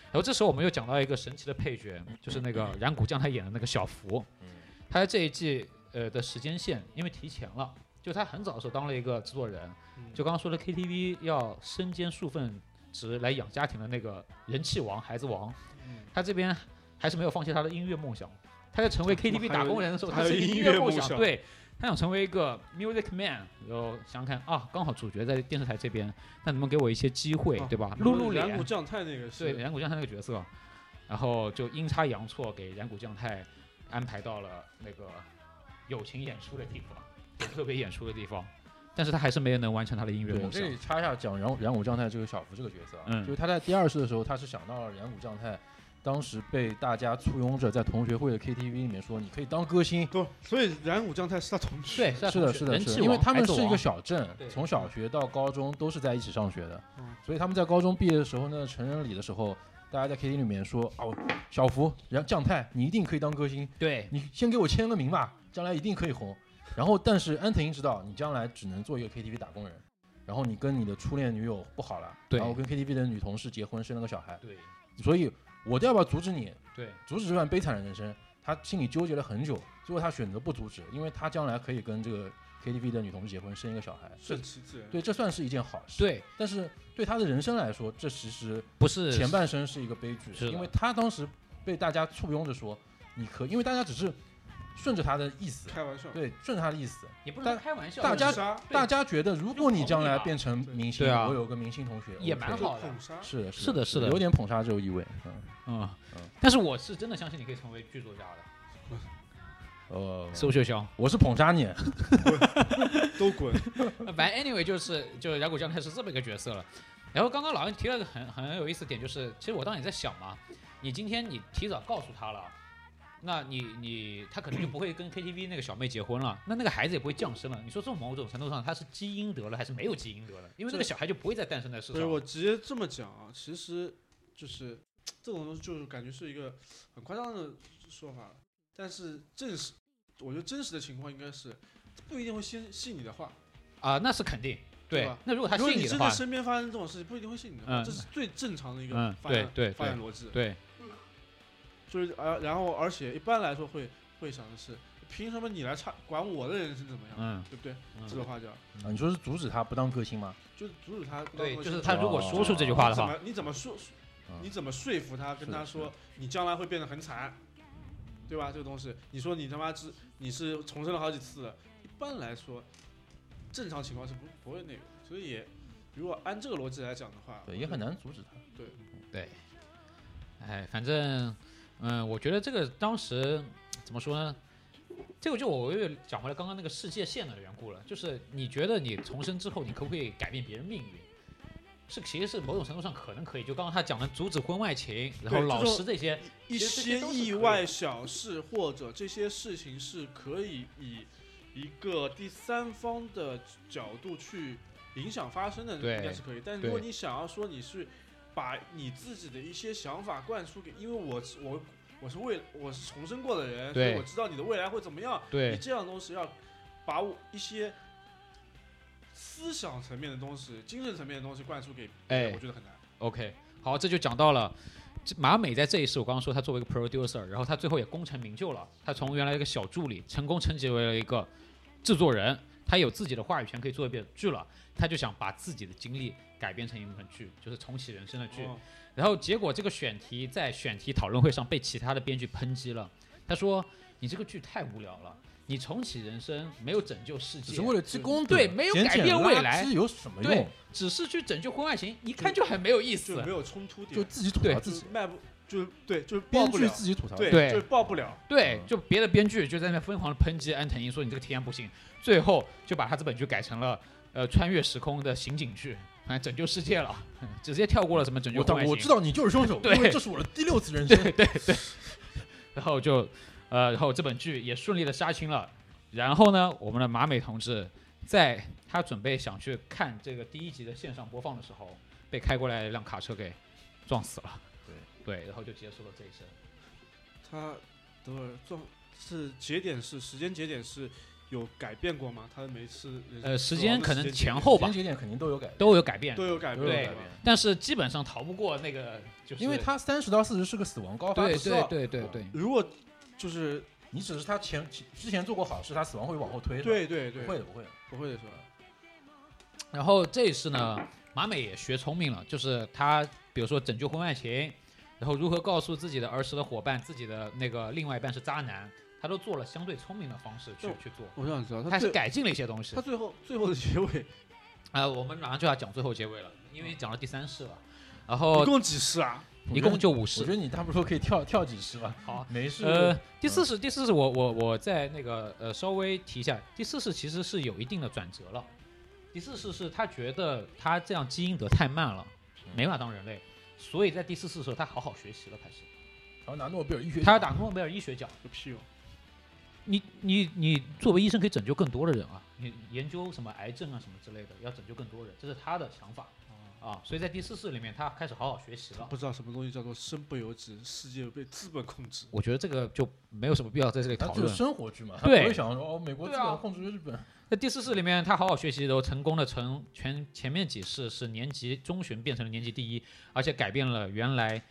然后这时候我们又讲到一个神奇的配角，就是那个染谷将他演的那个小福，嗯他在这一季呃的时间线因为提前了，就他很早的时候当了一个制作人，嗯就刚刚说的 KTV 要身兼数份职来养家庭的那个人气王孩子王，嗯他这边还是没有放弃他的音乐梦想。他在成为 KTV 打工人的时候，他是音乐梦想对他想成为一个 music man。然后想想看啊，刚好主角在电视台这边，那能不能给我一些机会，啊对吧？露露脸染谷，将太那个是对染谷将太那个角色，然后就阴差阳错给染谷将太安排到了那个友情演出的地方，特别演出的地方，但是他还是没有能完成他的音乐对，梦想。这里。插一下讲染染谷将太这个小福这个角色啊，嗯。就是他在第二世的时候，他是想到了染谷将太，当时被大家簇拥着在同学会的 KTV 里面说你可以当歌星。对，所以染武将太是他同学。对，是的，是的，是的，因为他们是一个小镇，从小学到高中都是在一起上学的。嗯，所以他们在高中毕业的时候呢，成人礼的时候，大家在 KTV 里面说哦，小福，然后将太，你一定可以当歌星，对。你先给我签个名吧，将来一定可以红。然后，但是安藤英知道你将来只能做一个 KTV 打工人，然后你跟你的初恋女友不好了，然后跟 KTV 的女同事结婚，生了个小孩，对所以我要不要阻止你，对，阻止这段悲惨的人生？他心里纠结了很久，最后他选择不阻止，因为他将来可以跟这个 KTV 的女同事结婚，生一个小孩。顺其自然。对，这算是一件好事。，对，但是对他的人生来说，这其实不是前半生是一个悲剧，是因为他当时被大家簇拥着说你可，因为大家只是顺着他的意思，开玩笑，对，顺着他的意思，也不能开玩笑，大家大家觉得如果你将来变成明星，对啊。我有个明星同学也蛮好的。是的，是的。是的有点捧杀这种意味。嗯，嗯。嗯，但是我是真的相信你可以成为剧作家的，呃，搜秀香。我是捧杀你，都滚！反正 anyway 就是就是雅古将太是这么一个角色了。然后刚刚老杨提了个很很有意思的点，就是其实我当时也在想嘛，你今天你提早告诉他了，那你你他可能就不会跟 KTV 那个小妹结婚了，那那个孩子也不会降生了。你说这种某种程度上他是基因得了还是没有基因得了？因为那个小孩就不会再诞生在世所以上。我直接这么讲啊，其实就是这种东西，就是感觉是一个很夸张的说法，但是正实，我觉得真实的情况应该是不一定会信信你的话。啊，那是肯定。对那如果他信你的话你真的，身边发生这种事情，不一定会信你的话，嗯这是最正常的一个嗯发展、发展逻辑。对就是而然后而且一般来说会会想的是，凭什么你来插管我的人生怎么样，嗯对不对？嗯这个话叫啊，你说是阻止他不当歌星吗？就是阻止他不当对，歌星就是他如果哦说出这句话的话，你怎么你怎么说嗯你怎么说服他，跟他说你将来会变得很惨，对吧？这个东西，你说你他妈是你是重生了好几次了，一般来说，正常情况是不不会那个，所以也如果按这个逻辑来讲的话，对，也很难阻止他。对对，哎，反正，嗯，我觉得这个当时怎么说呢？这个就我又讲回来刚刚那个世界线的缘故了，就是你觉得你重生之后，你可不可以改变别人命运？是，其实是某种程度上可能可以。就刚刚他讲的阻止婚外情，然后老师这些，一些意外小事或者这些事情是可以以一个第三方的角度去影响发生的，应该是可以。但如果你想要说你是把你自己的一些想法灌输给，因为我我我是未我是重生过的人，所以我知道你的未来会怎么样。你对这样东西要把我一些思想层面的东西、精神层面的东西灌输给哎我觉得很难。OK，好，这就讲到了。这马美在这一世，我刚刚说他作为一个 producer，然后他最后也功成名就了。他从原来一个小助理，成功升级为了一个制作人，他有自己的话语权，可以做一遍剧了。他就想把自己的经历改编成一本剧，就是重启人生的剧。哦然后结果这个选题在选题讨论会上被其他的编剧抨击了。他说：“你这个剧太无聊了，你重启人生没有拯救世界，只是为了积功德，对没有改变未来圾有什么对？只是去拯救婚外情，一看就很没有意思就。没有冲突点，就自己吐槽自己就是对就是编剧，自己吐槽。对对就是报不了。嗯，对就别的编剧就在那疯狂的抨击安藤樱，说你这个提案不行，最后就把他这本剧改成了呃穿越时空的刑警剧，反正拯救世界了，直接跳过了什么拯救我知道你就是凶手，对因为这是我的第六次人生。对对对，然后就呃，然后这本剧也顺利的杀青了。然后呢，我们的马美同志在他准备想去看这个第一集的线上播放的时候，被开过来一辆卡车给撞死了。对对，然后就结束了这一生。他等会儿撞是节点是时间节点是有改变过吗？他的每次呃，时间可能前后吧时间，节点肯定都有改，都有改变，都有改变，对但是基本上逃不过那个，就是因为他三十到四十是个死亡高发对对对对对如果就是你只是他前之前做过好事，他死亡会往后推。对对对不会的，不会的。不会的是吧？然后这一次呢，马美也学聪明了，就是他比如说拯救婚外情，然后如何告诉自己的儿时的伙伴自己的那个另外一半是渣男，他都做了相对聪明的方式去哦去做，我想知道他他是改进了一些东西他。最后最后的结尾 啊、我们马上就要讲最后结尾了，因为讲了第三世了，然后一共几世啊？一共就五我觉。得你大不多可以跳跳几世吧。好，没事。呃，第四世，第四世我，我我在那个呃稍微提一下，第四世其实是有一定的转折了。第四世是他觉得他这样基因得太慢了，没法当人类，所以在第四次的时候他好好学习了，开始他要拿诺贝尔医学奖，他要打诺贝尔医学奖。有屁用！你你你作为医生可以拯救更多的人啊，你研究什么癌症啊什么之类的，要拯救更多人，这是他的想法啊。所以在第四次里面，他开始好好学习了。不知道什么东西叫做身不由己，世界被资本控制。我觉得这个就没有什么必要在这里讨论就是。生活剧嘛，他对不会想说哦，美国资本控制日本。在第四世里面，他好好学习，然后成功的从全前面几世是年级中旬变成了年级第一，而且改变了原来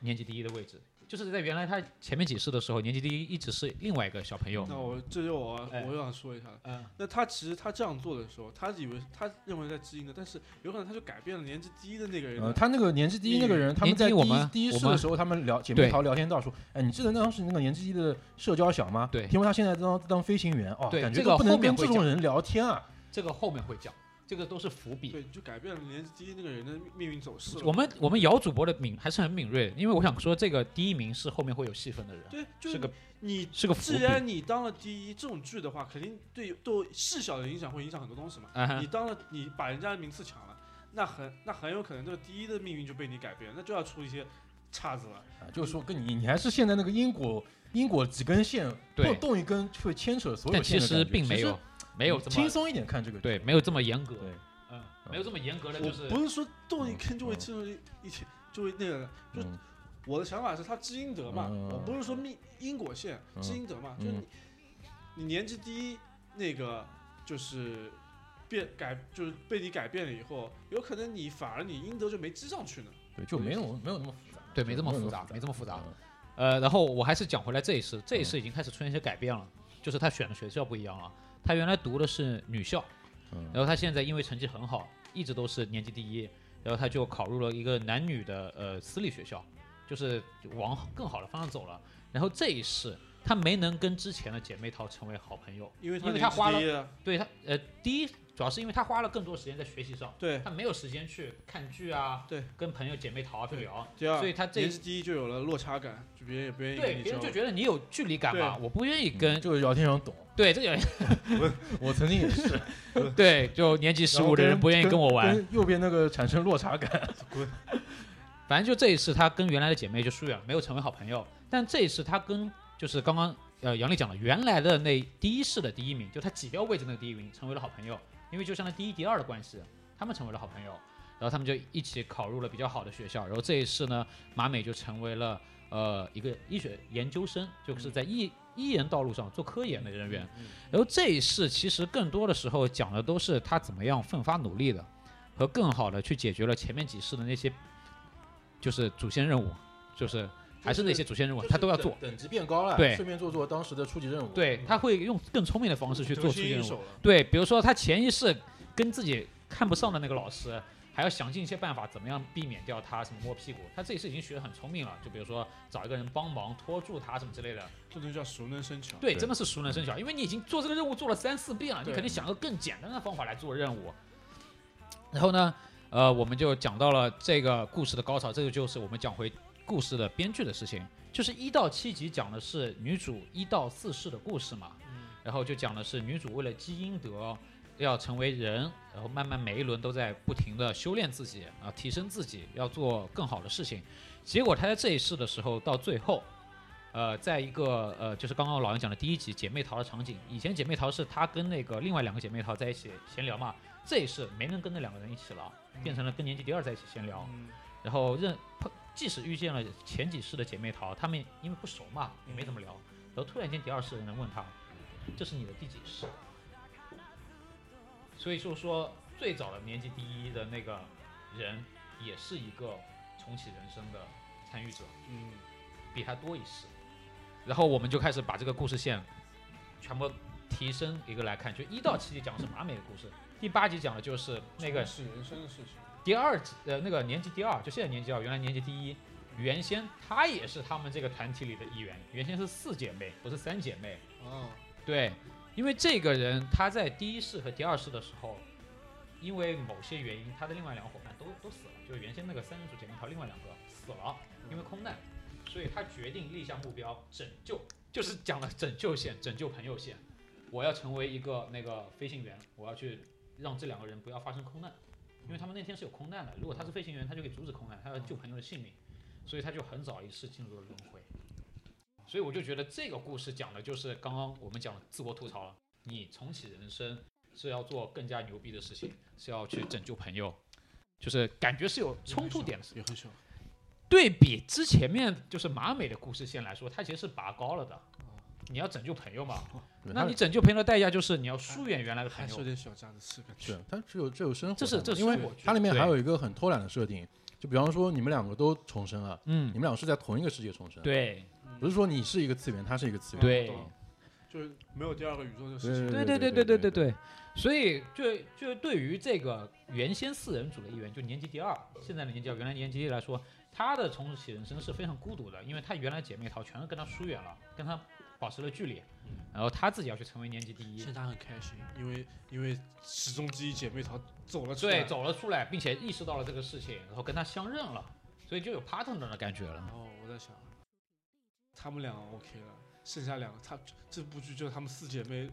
年级第一的位置，就是在原来他前面几世的时候，年级第一一直是另外一个小朋友。那我这就我哎我又想说一下了。嗯，那他其实他这样做的时候，他以为他认为在知音的，但是有可能他就改变了年级第一的那个人。呃，他那个年级第一那个人，他们在第级我们一第一世的时候，他们聊姐妹淘聊天到说，哎，你记得当时那个年级第一的社交小吗？对听说他现在当当飞行员，哦，对感觉这个都不能跟这种人聊天啊。这个后面会讲，这个都是伏笔。对，就改变了年级第一那个人的命运走势。我们我们姚主播的敏还是很敏锐的，因为我想说这个第一名是后面会有戏份的人，对，就是个你是个。既然你当了第一，这种剧的话，肯定对对细小的影响会影响很多东西嘛。你当了，你把人家的名次抢了，那很那很有可能这个第一的命运就被你改变，那就要出一些岔子了。啊，就是说跟你你还是现在那个因果因果几根线，对动一根会牵扯所有但其实并没有没有这么轻松一点看这个，对，没有这么严格，对，嗯，没有这么严格的，就是不是说动一坑就会嗯进入一一起就会那个，就嗯。我的想法是他知音德嘛，嗯。我不是说命因果线，嗯。知音德嘛，就是嗯你你年级第一那个就是变改就是被你改变了以后，有可能你反而你阴德就没积上去呢。对，就没有没有那么复杂，对没这么复杂没这么复杂。嗯。呃，然后我还是讲回来这一世，这一世已经开始出现一些改变了，就是他选的学校不一样了，他原来读的是女校，嗯然后他现在因为成绩很好，一直都是年级第一，然后他就考入了一个男女的呃私立学校，就是往更好的方向走了。然后这一世他没能跟之前的姐妹淘成为好朋友，因为他因为他花了对他呃第一主要是因为他花了更多时间在学习上，对，他没有时间去看剧啊，对，跟朋友姐妹淘啊去聊，所以他这年级第一就有了落差感，就别人也不愿意对。别人就觉得你有距离感嘛，我不愿意跟这个聊天上懂，对这个 我我曾经也是，对就年级十五的人不愿意跟我玩，右边那个产生落差感，滚反正就这一次，他跟原来的姐妹就疏远了，没有成为好朋友。但这一次，他跟就是刚刚呃杨丽讲了，原来的那第一世的第一名，就他挤掉位置那个第一名，成为了好朋友，因为就相当于第一、第二的关系，他们成为了好朋友。然后他们就一起考入了比较好的学校。然后这一世呢，马美就成为了呃一个医学研究生，就是在医医研道路上做科研的人员。然后这一世其实更多的时候讲的都是他怎么样奋发努力的，和更好的去解决了前面几世的那些就是主线任务，就是还是那些主线任务，他都要做。等级变高了，对顺便做做当时的初级任务，对，他会用更聪明的方式去做初级任务。对，比如说他前一世跟自己看不上的那个老师，还要想尽一些办法，怎么样避免掉他什么摸屁股。他这一世已经学得很聪明了，就比如说找一个人帮忙拖住他什么之类的。这就叫熟能生巧。对，真的是熟能生巧，因为你已经做这个任务做了三四遍了，你肯定想个更简单的方法来做任务。然后呢，呃，我们就讲到了这个故事的高潮，这个就是我们讲回故事的编剧的事情，就是一到七集讲的是女主一到四世的故事嘛，然后就讲的是女主为了积阴德。要成为人，然后慢慢每一轮都在不停的修炼自己啊，提升自己，要做更好的事情。结果她在这一世的时候，到最后，呃，在一个呃，就是刚刚老杨讲的第一集姐妹淘的场景，以前姐妹淘是她跟那个另外两个姐妹淘在一起闲聊嘛，这一世没能跟那两个人一起了，变成了跟年级第二在一起闲聊，嗯，然后认碰即使遇见了前几世的姐妹淘，她们因为不熟嘛，也没怎么聊，然后突然间第二世的人问她，这是你的第几世？所以就说最早的年级第一的那个人，也是一个重启人生的参与者。嗯，比他多一世。然后我们就开始把这个故事线全部提升一个来看，就一到七集讲的是马美的故事，第八集讲的就是那个是人生的事情。第二集呃那个年级第二，就现在年级二，原来年级第一，原先她也是他们这个团体里的一员，原先是四姐妹，不是三姐妹。哦，对，因为这个人他在第一世和第二世的时候，因为某些原因，他的另外两个伙伴都都死了，就是原先那个三人组姐妹淘另外两个死了，因为空难，所以他决定立下目标拯救，就是讲了拯救线，拯救朋友线。我要成为一个那个飞行员，我要去让这两个人不要发生空难，因为他们那天是有空难的。如果他是飞行员，他就可以阻止空难，他要救朋友的性命，所以他就很早一次进入了轮回。所以我就觉得这个故事讲的就是刚刚我们讲的自我吐槽了。你重启人生是要做更加牛逼的事情，是要去拯救朋友，就是感觉是有冲突点的事情。也很小。对比之前面就是马美的故事线来说，它其实是拔高了的。你要拯救朋友嘛，那你拯救朋友的代价就是你要疏远原来的朋友。还是有点小家子气感觉。是，它只有只有生活，这是这是因为它里面还有一个很偷懒的设定，就比方说你们两个都重生了，嗯你，们俩是在同一个世界重生，，对不是说你是一个次元，他是一个次元，对就是没有第二个宇宙这个事对情。对对对对对对对，所以就就对于这个原先四人组的一员，就年级第二，现在的年级二，原来年级一来说，他的重启人生是非常孤独的，因为他原来姐妹淘全都跟他疏远了，跟他保持了距离，然后他自己要去成为年级第一现，在他很开心，因为因为始终之一姐妹淘走了出来，对，走了出来，并且意识到了这个事情，然后跟他相认了，所以就有 partner 的感觉了然。后我在想，他们俩 OK 了，剩下两个，他这部剧就是他们四姐妹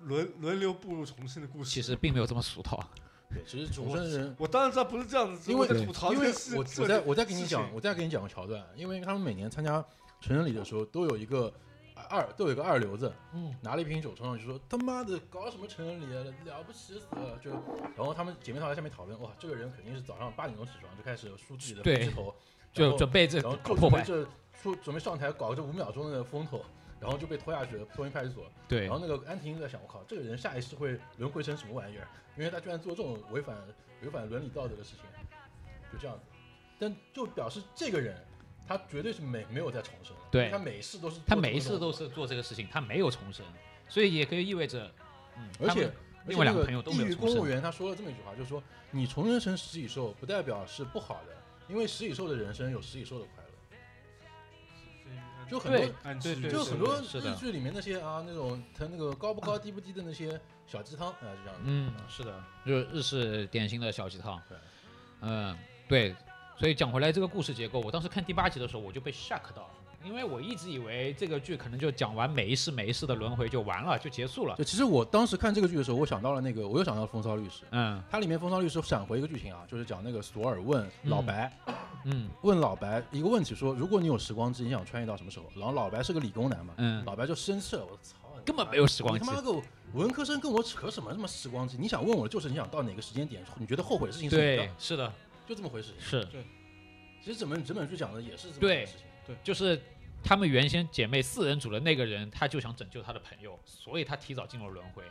轮轮流步入重生的故事。其实并没有这么俗套，对，其实重生人。我当然知道不是这样子，因为在吐槽因为。我我再我再给你讲，我再给你讲个桥段，因为他们每年参加成人礼的时候，都有一个二都有一个二流子，嗯，拿了一瓶酒冲上去说他妈的搞什么成人礼啊，了不起死了！就然后他们姐妹淘在下面讨论，哇，这个人肯定是早上八点钟起床就开始梳自己的头，然就后准备这然后准备这出准备上台搞这五秒钟的风头，然后就被拖下去了，拖进派出所。对然后那个安婷在想，我靠，这个人下一世会轮回成什么玩意儿？因为他居然做这种违反违反伦理道德的事情，就这样子。但就表示这个人，他绝对是没没有在重生的，对他每一次都是他做这种每一次都是做这个事情，他没有重生，所以也可以意味着，嗯，而且另外两个朋友都没有地狱重生，公务员他说了这么一句话，就是说你重生成食蚁兽，不代表是不好的，因为食蚁兽的人生有食蚁兽的快乐。就很多暗示对对就很多日剧里面那些啊，那种他那个高不高低不低的那些小鸡汤啊，就这样子。嗯，是的，就是日式典型的小鸡汤对，嗯，对，所以讲回来这个故事结构，我当时看第八集的时候我就被 shock 到了。因为我一直以为这个剧可能就讲完每一世每一世的轮回就完了，就结束了。就其实我当时看这个剧的时候，我想到了那个，我又想到了《风骚律师》，嗯它里面风骚律师闪回一个剧情啊，就是讲那个索尔问老白，嗯问老白一个问题，说如果你有时光机，你想穿越到什么时候？然后老白是个理工男嘛，嗯，老白就生气了，我操，根本没有时光机你他妈个文科生跟我扯什么什么时光机？你想问我的就是你想到哪个时间点，你觉得后悔的事情对个？，是的，就这么回事。是，对其实整本整本书讲的也是这么事情。对就是他们原先姐妹四人组的那个人，他就想拯救他的朋友，所以他提早进入轮回。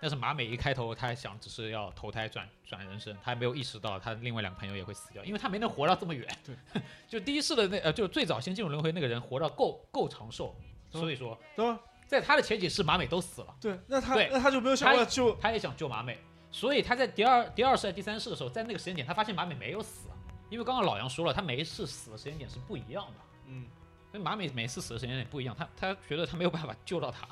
但是马美一开头，他还想只是要投胎转转人生，他还没有意识到他另外两个朋友也会死掉，因为他没能活到这么远。对，就第一世的那呃，就最早先进入轮回那个人活到够够长寿，嗯所以说对吧？在他的前几世马美都死了，对，那他对那他就没有想过要救，他也想救马美，所以他在第二第二世还是第三世的时候，在那个时间点，他发现马美没有死，因为刚刚老杨说了，他每一世死的时间点是不一样的。嗯，所以马美每次死的时间点不一样，他他觉得他没有办法救到他，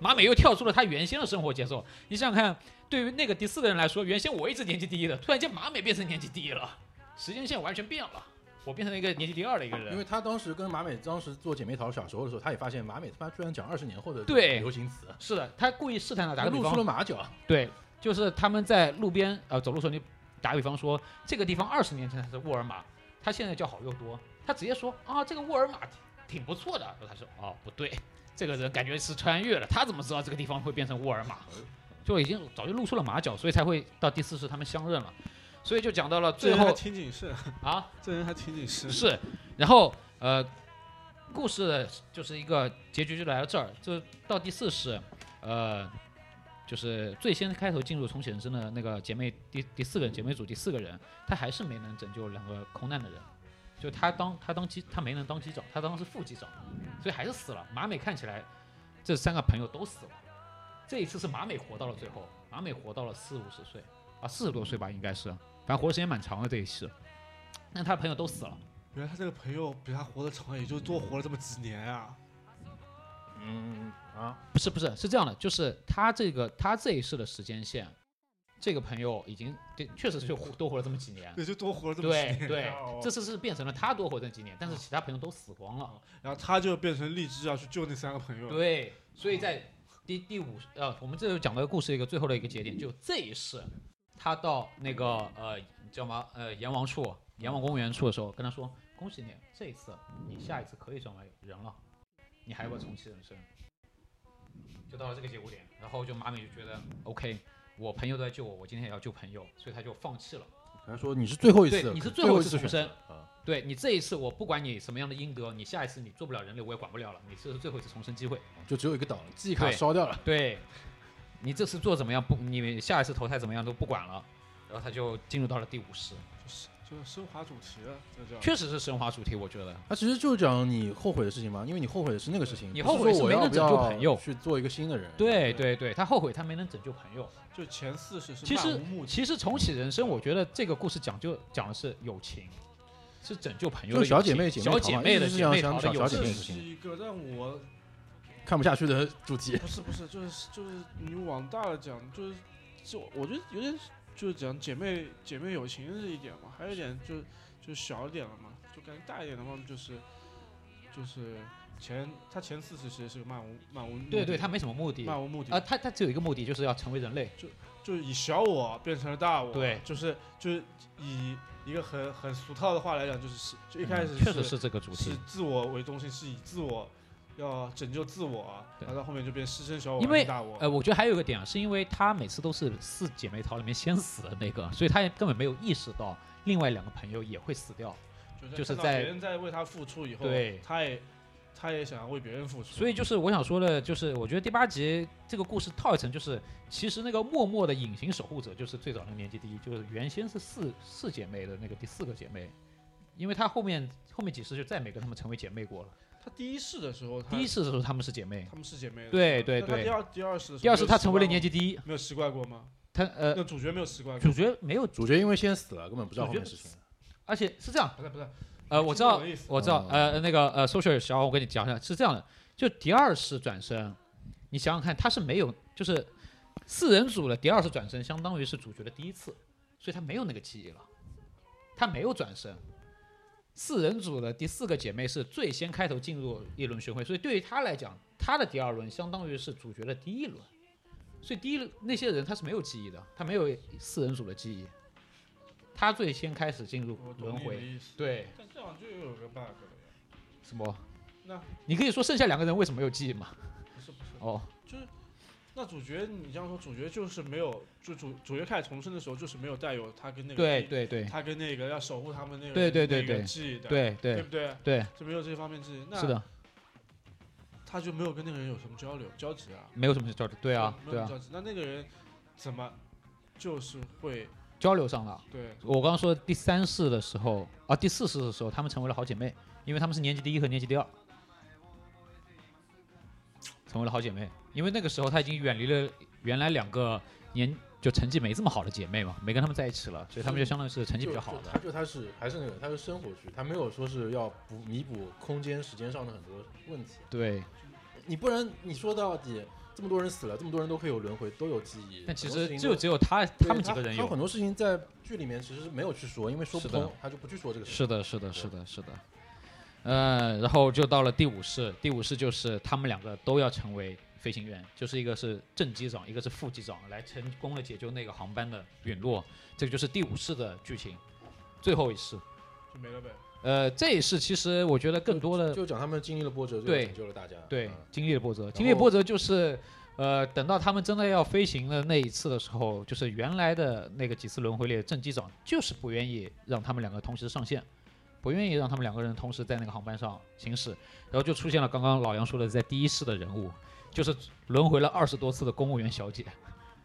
马美又跳出了他原先的生活节奏。你想想看，对于那个第四个人来说，原先我一直年级第一的，突然间马美变成年级第一了，时间线完全变了，我变成了一个年级第二的一个人。因为他当时跟马美当时做姐妹淘小时候的时候，他也发现马美他妈居然讲二十年后的对流行词，是的，他故意试探他，打个比露出了，马脚。对，就是他们在路边呃走路的时候，你打比方说，这个地方二十年前它是沃尔玛，他现在叫好又多，他直接说啊这个沃尔玛挺挺不错的，然后他说哦不对，这个人感觉是穿越了，他怎么知道这个地方会变成沃尔玛？就已经早就露出了马脚，所以才会到第四世他们相认了，所以就讲到了最后挺谨慎，啊这人还挺谨慎。是，然后呃，故事就是一个结局就来到这儿，就到第四世，呃，就是最先开头进入重启人生的那个姐妹第第四个人姐妹组第四个人，他还是没能拯救两个空难的人，就他当他当机他没能当机长，他当时副机长，所以还是死了。马美看起来这三个朋友都死了，这一次是马美活到了最后，马美活到了四五十岁啊，四十多岁吧应该是，反正活的时间蛮长的这一次，但他的朋友都死了。原来他这个朋友比他活得长，也就多活了这么几年啊。嗯啊，不是不是是这样的，就是他这个他这一世的时间线，这个朋友已经对确实就活多活了这么几年，也就多活了这么几年。对对，这次是变成了他多活这几年，但是其他朋友都死光了，然后他就变成荔枝要去救那三个朋友。对，所以在第第五呃，我们这就讲到故事一个最后的一个节点，就这一世，他到那个呃叫什么呃阎王处阎王公园处的时候，跟他说恭喜你，这一次你下一次可以成为人了，你还要不要重启人生？就到了这个节骨点，然后就马美就觉得 OK，我朋友都在救我，我今天也要救朋友，所以他就放弃了。他说你是最后一次，对你是最最后一次重生啊。对你这一次，我不管你什么样的阴德，你下一次你做不了人类，我也管不了了，你这是最后一次重生机会。就只有一个岛，记忆卡对烧掉了。对，你这次做怎么样不，你下一次投胎怎么样都不管了，然后他就进入到了第五世。就升华主题了，这叫确实是升华主题，我觉得。他其实就是讲你后悔的事情嘛，因为你后悔的是那个事情，你后悔是没能拯救朋友去做一个新的人。对对对，他后悔他没能拯救朋友。就前四世是其实其实重启人生，我觉得这个故事讲究讲的是友情，是拯救朋友的就小姐妹姐妹小姐妹的姐妹淘的友情这是一个让我看不下去的主题。不是不是，就是就是你往大了讲，就是就我觉得有点就是讲姐妹姐妹友情是一点嘛，还有一点就就小一点了嘛，就感觉大一点的话就是就是前他前四次其实是个漫无漫无目的。对对，他没什么目的。漫无目的。啊，他他只有一个目的，就是要成为人类。就是以小我变成了大我，对。就是就是以一个很很俗套的话来讲，就是是就一开始嗯确实是这个主题。是，自我为中心，是以自我要拯救自我，对然后到后面就变牺牲小我，因为大我，呃，我觉得还有一个点啊，是因为他每次都是四姐妹淘里面先死的那个，所以他也根本没有意识到另外两个朋友也会死掉。就是在别人在为他付出以后，对他也他也想要为别人付出，所以就是我想说的，就是我觉得第八集这个故事套一层，就是其实那个默默的隐形守护者，就是最早那个年级第一，就是原先是四四姐妹的那个第四个姐妹，因为她后面后面几世就再没跟她们成为姐妹过了。他第一世的时候，他第一世的时候她们是姐妹，他们是姐妹，对对对。第二第二世第二世她成为了年级第一，没有习惯过吗？她呃那主角没有习惯过主，角没有，主角因为先死了，根本不知道后面主角事情。而且是这样，不是不是，呃，我知道我知道哦，呃，那个呃，social 小王，我跟你讲一下，是这样的，就第二世转生，你想想看，他是没有，就是四人组的第二次转身，相当于是主角的第一次，所以他没有那个记忆了，他没有转生。四人组的第四个姐妹是最先开头进入一轮巡回，所以对于她来讲，她的第二轮相当于是主角的第一轮，所以第一轮那些人她是没有记忆的，她没有四人组的记忆，她最先开始进入轮回。对，但这样就有个 bug 了呀。什么？那你可以说剩下两个人为什么没有记忆吗？不是不是，哦，就是那主角，你这样说，主角就是没有，就主主角开始重生的时候，就是没有带有他跟那个对对对他跟那个要守护他们那个对对对那个对记忆的，对对对不对？对，就没有这方面记忆，那是的，他就没有跟那个人有什么交流交集啊？没有什么交流。对啊，对啊，没有交集。那那个人怎么就是会交流上了。对我刚刚说第三世的时候啊，第四世的时候，他们成为了好姐妹，因为他们是年级第一和年级第二，成为了好姐妹。因为那个时候她已经远离了原来两个年就成绩没这么好的姐妹嘛，没跟她们在一起了，所以她们就相当于是成绩比较好他的。就她是还是那个，她是生活剧，她没有说是要补弥补空间时间上的很多问题。对，你不然你说到底这么多人死了，这么多人都可以有轮回，都有记忆，但其实就只有她对他们几个人有他有很。多事情在剧里面其实是没有去说，因为说不通，他就不去说这个事。是的，是的，是的，是的。呃，然后就到了第五世，第五世就是他们两个都要成为飞行员，就是一个是正机长，一个是副机长，来成功的解救那个航班的陨落。这个就是第五世的剧情，最后一世。就没了呗。呃，这一世其实我觉得更多的就讲他们经历了波折，对拯救了大家。对嗯经历了波折，经历了波折就是。呃，等到他们真的要飞行的那一次的时候，就是原来的那个几次轮回里的正机长就是不愿意让他们两个同时上线，不愿意让他们两个人同时在那个航班上行驶，然后就出现了刚刚老杨说的在第一世的人物，就是轮回了二十多次的公务员小姐。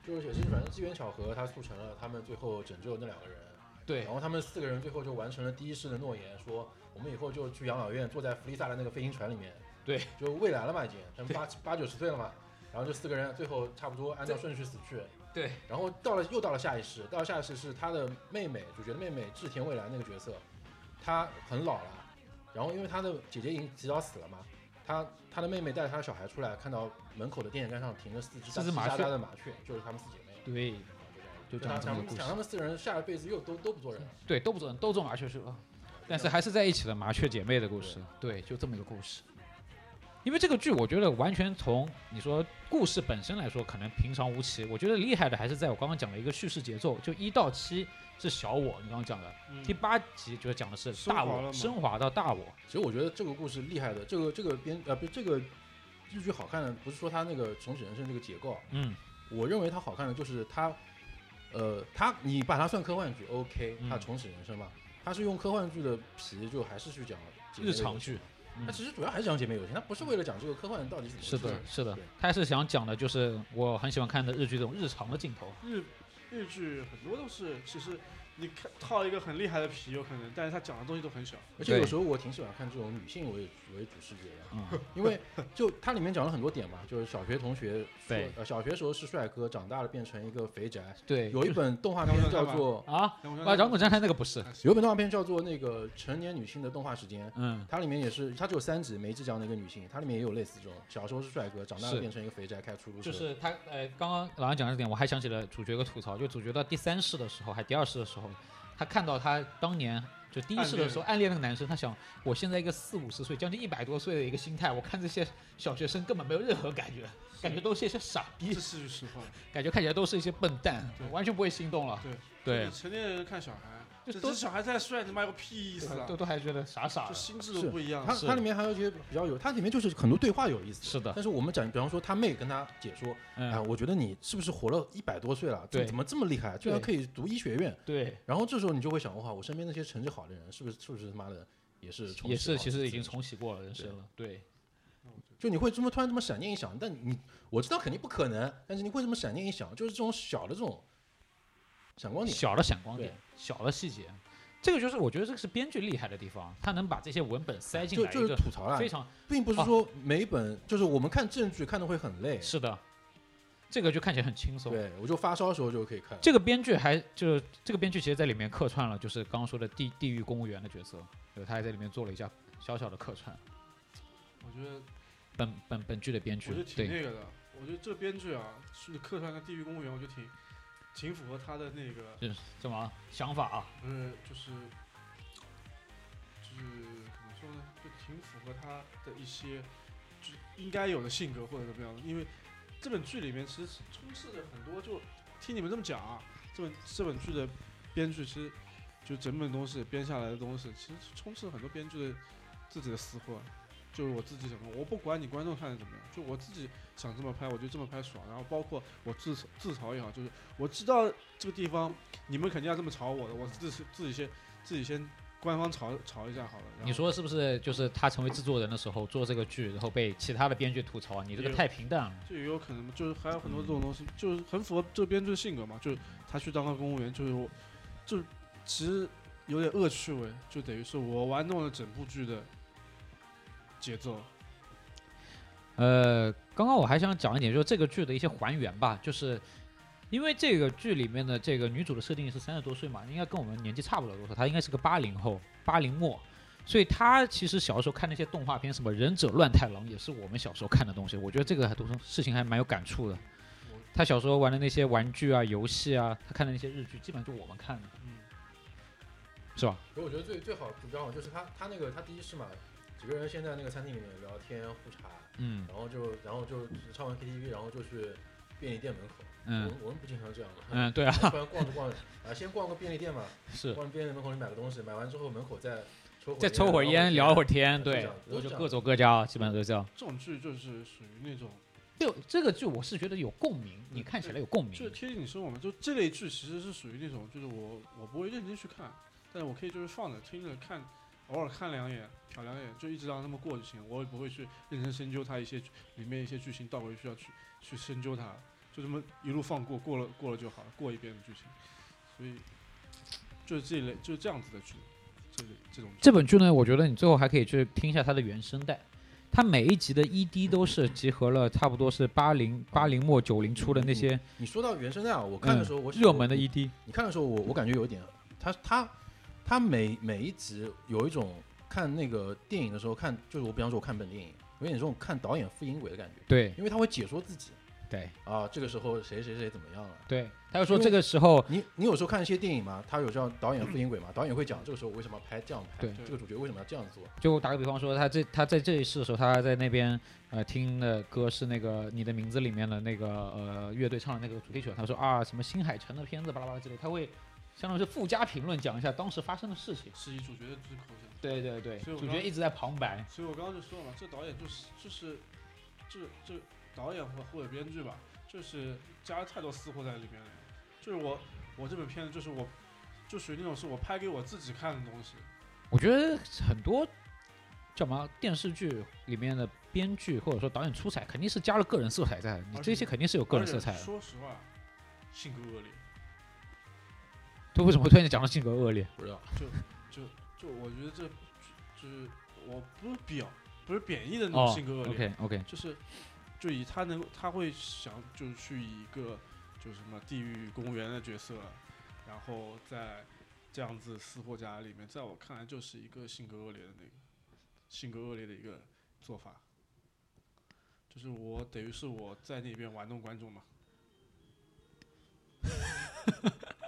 就是也是反正机缘巧合，他促成了他们最后拯救那两个人。对然后他们四个人最后就完成了第一世的诺言，说我们以后就去养老院，坐在弗利萨的那个飞行船里面。对，就未来了嘛，已经，他们八八九十岁了嘛。然后这四个人最后差不多按照顺序死去。对。然后到了又到了下一世，到了下一世是他的妹妹，主角的妹妹志田未来那个角色，她很老了。然后因为他的姐姐已经提早死了嘛，他他的妹妹带着他的小孩出来，看到门口的电线杆上停着四只四只麻雀的麻雀，就是他们四姐妹。对就就讲这么个故事讲讲他们四个人下一辈子又都都不做人，对，都不做人，都做麻雀去了，但是还是在一起的麻雀姐妹的故事。对，就这么一个故事。因为这个剧，我觉得完全从你说故事本身来说，可能平常无奇。我觉得厉害的还是在我刚刚讲的一个叙事节奏，就一到七是小我，你刚刚讲的，嗯第八集就是讲的是大我，升华升华到大我。其实我觉得这个故事厉害的，这个这个编呃不这个日剧好看的，不是说它那个重启人生这个结构，嗯，我认为它好看的就是它，呃，它你把它算科幻剧，OK，嗯它重启人生嘛，它是用科幻剧的皮，就还是去讲日常剧。它其实主要还是讲姐妹友情，他不是为了讲这个科幻到底怎么回事是的，是的，他是想讲的就是我很喜欢看的日剧这种日常的镜头。日日剧很多都是，其实你看套一个很厉害的皮有可能，但是他讲的东西都很小。而且有时候我挺喜欢看这种女性为为主视角的，嗯，因为就它里面讲了很多点嘛，就是小学同学说对，呃，小学时候是帅哥，长大了变成一个肥宅。对，有一本动画片叫做啊，啊，长谷正太那个不是，有一本动画片叫做那个成年女性的动画时间，嗯，它里面也是，它只有三集，每一集讲的一个女性，它里面也有类似这种，小时候是帅哥，长大了变成一个肥宅，开出租车。就是他呃，刚刚老杨讲的这点，我还想起了主角有个吐槽，就主角到第三世的时候，还第二世的时候，他看到他当年就第一次的时候暗恋那个男生，他想，我现在一个四五十岁，将近一百多岁的一个心态，我看这些小学生根本没有任何感觉，感觉都是一些傻逼这，是句实话。感觉看起来都是一些笨蛋，完全不会心动了。对对，成年人看小孩，这这小孩再帅，你妈有个屁意思啊都！都还觉得傻傻的。就心智都不一样。它是它里面还有一些比较有，它里面就是很多对话有意思。是的，但是我们讲，比方说他妹跟他姐说，哎、嗯，我觉得你是不是活了一百多岁了？对怎么这么厉害？居然可以读医学院？对，然后这时候你就会想，哇，我身边那些成绩好的人，是不是是不是他妈的也是重也是其实已经重启过了人生了。对，就你会这么突然这么闪念一想，但你我知道肯定不可能，但是你会这么闪念一想，就是这种小的这种闪光点。小的闪光点，小的细节，这个就是我觉得这个是编剧厉害的地方，他能把这些文本塞进就就是来一个吐槽了非，常并不是说每一本就是我们看正剧看的会很累，是的，这个就看起来很轻松。对我就发烧的时候就可以看。这个编剧还就是这个编剧其实在里面客串了，就是刚刚说的地地狱公务员的角色，对，他还在里面做了一下小小的客串。我觉得，本本本剧的编剧我觉得挺那个的。我觉得这编剧啊，是客串个《地狱公务员》，我觉得挺挺符合他的那个，什么想法啊？呃就是就是怎么说呢，就挺符合他的一些就应该有的性格或者怎么样的。因为这本剧里面其实充斥着很多，就听你们这么讲啊，这本这本剧的编剧其实就整本东西编下来的东西，其实充斥了很多编剧的自己的私货。就是我自己想的，我不管你观众看的怎么样，就我自己想这么拍，我就这么拍爽。然后包括我自自嘲也好，就是我知道这个地方你们肯定要这么嘲我的，我自己自己先自己先官方嘲嘲一下好了。你说是不是？就是他成为制作人的时候做这个剧，然后被其他的编剧吐槽，你这个太平淡了。这也有可能，就是还有很多这种东西，就是很符合这个编剧的性格嘛。就是他去当个公务员，就是我，就是其实有点恶趣味，就等于是我玩弄了整部剧的节奏。呃，刚刚我还想讲一点，就是这个剧的一些还原吧，就是因为这个剧里面的这个女主的设定是三十多岁嘛，应该跟我们年纪差不了多少，她应该是个八零后，八零末，所以她其实小时候看那些动画片，什么忍者乱太郎，也是我们小时候看的东西。我觉得这个还都是事情还蛮有感触的。她小时候玩的那些玩具啊、游戏啊，她看的那些日剧，基本上就我们看的，嗯，是吧？所以我觉得最最好比较好就是她她那个她第一是嘛，几个人先在那个餐厅里面聊天喝茶，嗯然后就然后就唱完 KTV，然后就去便利店门口。我嗯们我们不经常这样吗？嗯，对啊，不然逛着逛着啊，先逛个便利店嘛，是。逛便利店门口你买个东西，买完之后门口再抽会再抽会儿烟，聊会儿天，对都这样，都这样然后就各走各家，基本上都这样。这种剧就是属于那种，就这个剧，我是觉得有共鸣，你看起来有共鸣。就是贴近你生活嘛。就这类剧其实是属于那种，就是我我不会认真去看，但是我可以就是放着听着看，偶尔看两眼，瞟两眼，就一直让他们过就行。我也不会去认真深究它一些里面一些剧情，倒回去要去去深究它，就这么一路放过，过了过了就好了，过一遍的剧情。所以就是这一类就是这样子的剧，这类这种剧这本剧呢，我觉得你最后还可以去听一下它的原声带，它每一集的 ED 都是集合了差不多是八零八零末九零初的那些你说到原声带啊，我看的时候我嗯热门的，ED。你看的时候我我感觉有一点，他他他每每一集有一种看那个电影的时候看，就是我比方说我看本电影，有点这种看导演复音轨的感觉，对因为他会解说自己对啊，这个时候谁谁谁怎么样了。对，他就说这个时候你你有时候看一些电影嘛，他有叫导演复音轨嘛，导演会讲这个时候为什么要拍这样拍，对这个主角为什么要这样做，就打个比方说，他这他在这一世的时候，他在那边呃听的歌是那个《你的名字》里面的那个呃乐队唱的那个主题曲，他说啊什么新海诚的片子巴拉巴拉之类，他会相当于是附加评论讲一下当时发生的事情。是以主角的之口讲。对对对，主角一直在旁白。所以我刚刚就说了嘛，这导演就是就是这这导演或或者编剧吧，就是加了太多私货在里面了。就是我我这本片子就是我就属于那种是我拍给我自己看的东西。我觉得很多叫什么电视剧里面的编剧或者说导演出彩，肯定是加了个人色彩在的，你这些肯定是有个人色彩的。说实话，性格恶劣。他为什么会突然间讲到性格恶劣？不知道。就就就我觉得这就是我不是表不是贬义的那种哦性格恶劣，，OK OK，就是就以他能他会想就是去以一个就是什么地狱公务员的角色，然后在这样子撕破家里面，在我看来就是一个性格恶劣的那个性格恶劣的一个做法，就是我等于是我在那边玩弄观众嘛。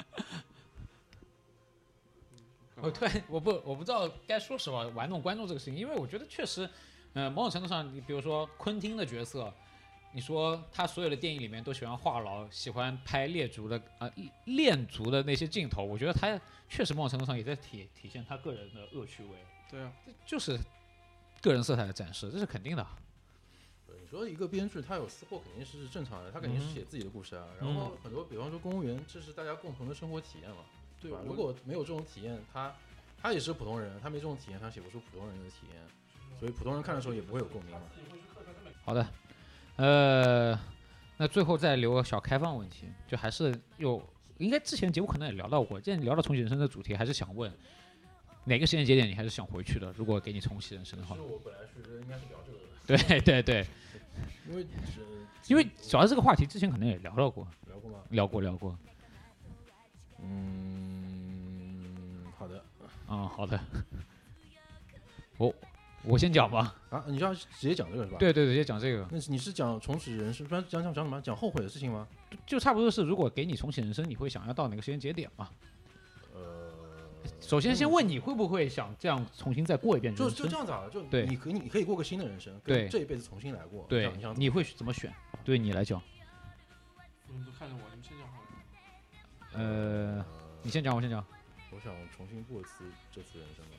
我突然我不我不知道该说什么玩弄观众这个事情，因为我觉得确实，呃，某种程度上，你比如说昆汀的角色，你说他所有的电影里面都喜欢话痨，喜欢拍猎足的啊、呃、恋足的那些镜头，我觉得他确实某种程度上也在体体现他个人的恶趣味，对啊，这就是个人色彩的展示，这是肯定的。对你说一个编剧他有私货肯定是正常的，他肯定是嗯写自己的故事啊。然后很多，比方说公务员，这是大家共同的生活体验嘛，吧？对我如果没有这种体验，他他也是普通人，他没这种体验，他写不出普通人的体验，所以普通人看的时候也不会有共鸣嘛。好的，呃，那最后再留个小开放问题，就还是有，应该之前节目可能也聊到过，既然聊到重启人生的主题，还是想问哪个时间节点你还是想回去的？如果给你重启人生的话是，我本来是应该是聊这个的，对对对，因为是因为主要这个话题之前可能也聊到过，聊过吗？聊过聊过。嗯，好的嗯，好的，我 我先讲吧。啊，你就要直接讲这个是吧？。对对直接讲这个，那是你是讲重启人生，不然讲讲讲什么？讲后悔的事情吗？就差不多是，如果给你重启人生，你会想要到哪个时间节点嘛？呃，首先先问你会不会想这样重新再过一遍就人生？就这样子啊，就对你可以你可以过个新的人生，对跟这一辈子重新来过。对你会怎么选？对你来讲，你们都看着我。呃，你先讲，我先讲。我想重新过一次这次人生吧。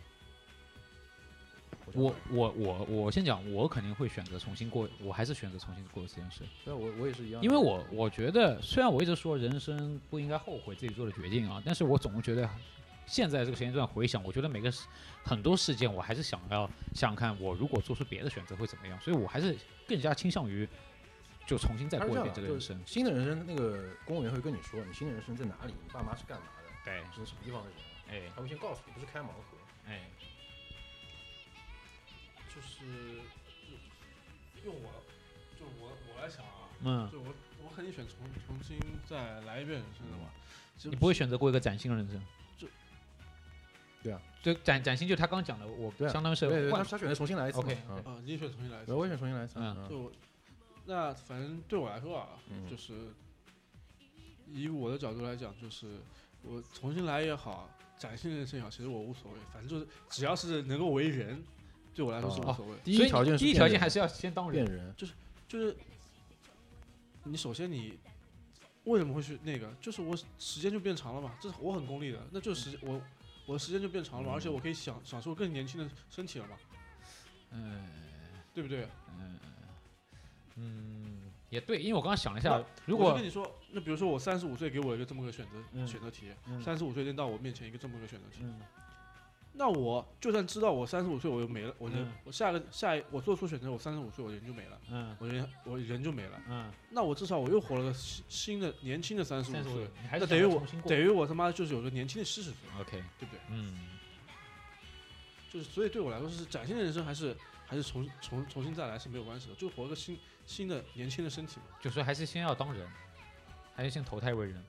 我我我我先讲，我肯定会选择重新过，我还是选择重新过一次人生，对啊，我我也是一样，因为我我觉得，虽然我一直说人生不应该后悔自己做的决定啊，但是我总觉得现在这个时间段回想，我觉得每个事很多事件，我还是想要想想看，我如果做出别的选择会怎么样，所以我还是更加倾向于就重新再过一遍这个人生。新的人生，那个公务员会跟你说，你新的人生在哪里，你爸妈是干嘛的，对，你是什么地方的人，哎他会先告诉你，不是开盲盒。哎，就是用我，就我我来想啊，嗯，就我我肯定选重重新再来一遍人生的嘛。你不会选择过一个崭新的人生？就对啊，就崭崭新，就他刚讲的，我对啊相当于是对对，他他选择重新来一次嘛。OK，嗯，啊，你也选重新来一次，。我也选重新来一次。嗯嗯就那反正对我来说啊，嗯就是以我的角度来讲，就是我重新来也好，崭新人生也好，其实我无所谓，反正就是只要是能够为人，对我来说是无哦所谓。第一条件第一条件还是要先当人变。人，就是你首先你为什么会去那个？就是我时间就变长了嘛，这是我很功利的，那就是时我我的时间就变长了嘛，嗯而且我可以享享受更年轻的身体了嘛，嗯对不对？嗯嗯，也对，因为我刚刚想了一下如果跟你说，那比如说我三十五岁给我一个这么个选择、嗯。选择题，嗯。三十五岁扔到我面前一个这么个选择题，嗯。那我就算知道我三十五岁我就没了，我人、嗯。我下个下一我做出选择，我三十五岁我人就没了，嗯。我人我人就没了，嗯，那我至少我又活了个新新的年轻的三十五岁那等于我等于我他妈就是有个年轻的七十岁，OK，对不对？嗯就是所以对我来说是崭新的人生还是还是重重重新再来是没有关系的，就活个新新的年轻的身体嘛。就说还是先要当人，还是先投胎为人。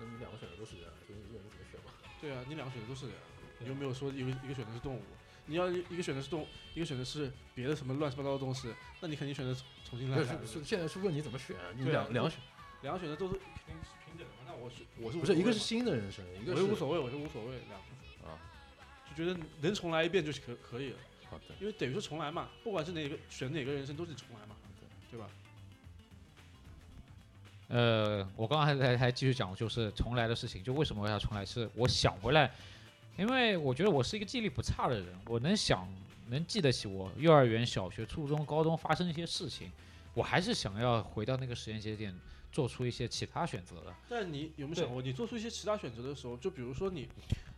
那你两个选择都是这样，所以你你怎么选吧？对啊，你两个选择都是人，你又没有说一个一个选择是动物，你要一一个选择是动物，一个选择是别的什么乱七八糟的东西，那你肯定选择重新来。是是现在是问你怎么选，你两两个选，两个选择都是平平等的嘛，那我是我是不是一个是新的人生，一个是无所谓，我是无所谓两个，啊，就觉得能重来一遍就可可以了，好的，因为等于说重来嘛，不管是哪个选哪个人生都是重来嘛，对吧？呃，我刚刚还还还继续讲，就是重来的事情，就为什么我要重来？是我想回来，因为我觉得我是一个记忆力不差的人，我能想能记得起我幼儿园、小学、初中、高中发生一些事情，我还是想要回到那个时间节点，做出一些其他选择的。但你有没有想过，你做出一些其他选择的时候，就比如说你，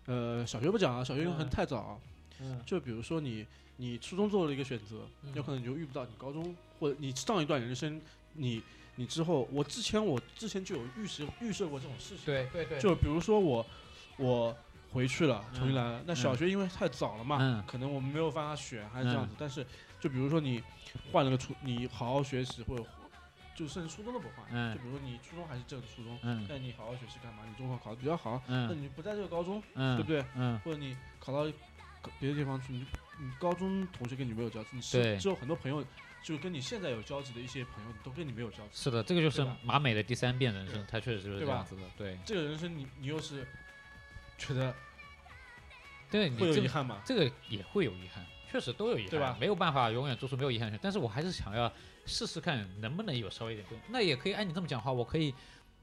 呃，小学不讲啊，小学很嗯太早啊，嗯就比如说你，你初中做了一个选择，有可能你就遇不到你高中或者你上一段人生，你你之后，我之前我之前就有预设预设过这种事情，对对对，就比如说我我回去了，重新来了，那嗯。小学因为太早了嘛，嗯。可能我们没有办法选，还是这样子。但是就比如说你换了个初，你好好学习，或者就甚至初中都不换，嗯。就比如说你初中还是正初中，嗯但你好好学习干嘛？你中考考的比较好，那嗯你不在这个高中，嗯，对不对？嗯。或者你考到别的地方去，你你高中同学跟你没有交集，你对是只有很多朋友，就跟你现在有交集的一些朋友都跟你没有交集。是的，这个就是吧马美的第三遍人生，他确实就是对吧这样子的，对这个人生你你又是觉得对，你会有遗憾吗？这个也会有遗憾，确实都有遗憾，对吧没有办法永远做出没有遗憾的选，但是我还是想要试试看能不能有稍微一点变。那也可以按你这么讲的话，我可以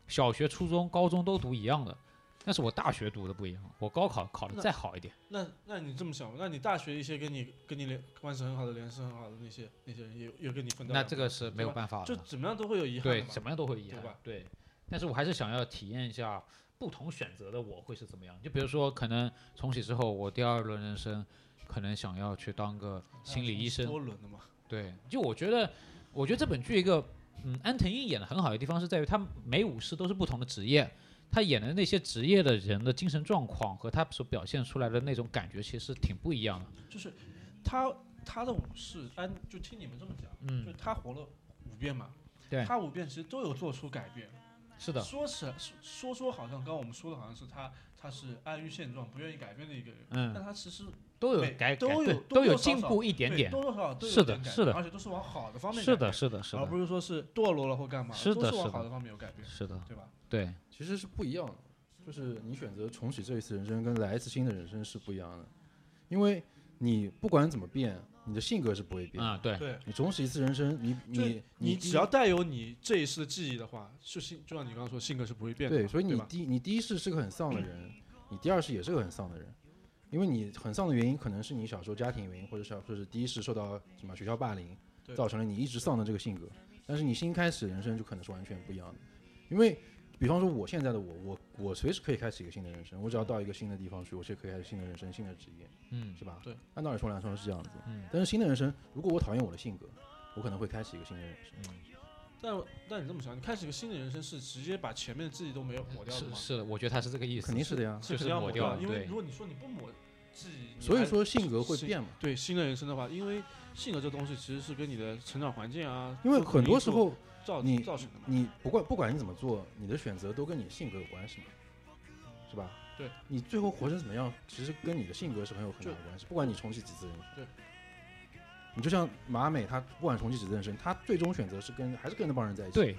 小学、初中、高中都读一样的，但是我大学读的不一样，我高考考的再好一点。那那你这么想，那你大学一些跟你跟你联关系很好的、联系很好的那些那些人也有也跟你分到那这个是没有办法的，就怎么样都会有遗憾对，怎么样都会有遗憾对吧，对。但是我还是想要体验一下不同选择的我会是怎么样。就比如说，可能重启之后，我第二轮人生可能想要去当个心理医生，多轮的嘛，对，就我觉得，我觉得这本剧一个，嗯，安藤樱演的很好的地方是在于，他每五世都是不同的职业，他演的那些职业的人的精神状况和他所表现出来的那种感觉，其实挺不一样的。就是他他的武士，按就听你们这么讲，嗯就嗯，他活了五遍嘛，对他五遍其实都有做出改变。是的，说是说说说好像刚刚我们说的好像是他他是安于现状，不愿意改变的一个人，嗯但嗯，他其实都有改改，都有都有进步一点点。多多少少都有是的点改是的变而且都是往好的方面是的，是的，是的，而不是说是堕落了或干嘛，是的是的都是往好的方面有改变，是的，对吧？对，其实是不一样的，就是你选择重启这一次人生跟来一次新的人生是不一样的，因为你不管怎么变，你的性格是不会变。啊，对，对，你重启一次人生，你你你只要带有你这一世的记忆的话，是性就像你刚刚说，性格是不会变的。对，所以你第你第一世是个很丧的人，你第二世也是个很丧的人，因为你很丧的原因可能是你小时候家庭原因，或者小说是第一世受到什么学校霸凌，造成了你一直丧的这个性格。但是你新开始的人生就可能是完全不一样的，因为比方说我现在的我，我我随时可以开启一个新的人生，我只要到一个新的地方去，我就可以开始新的人生、新的职业，嗯是吧？对，按道理说来说是这样子。嗯但是新的人生，如果我讨厌我的性格，我可能会开启一个新的人生。嗯，但但你这么想，你开始一个新的人生是直接把前面的记忆都没有抹掉的吗？是是的，我觉得他是这个意思。肯定是的呀。就是肯定要抹掉因为如果你说你不抹记忆，所以说性格会变嘛，对新的人生的话，因为性格这东西其实是跟你的成长环境啊，因为很多时候造你造成的嘛。你不管不管你怎么做，你的选择都跟你性格有关系嘛，是吧？对，你最后活成怎么样，其实跟你的性格是很有很大的关系。不管你重启几次人生，对，你就像马美，她不管重启几次人生，她最终选择是跟还是跟那帮人在一起。，对，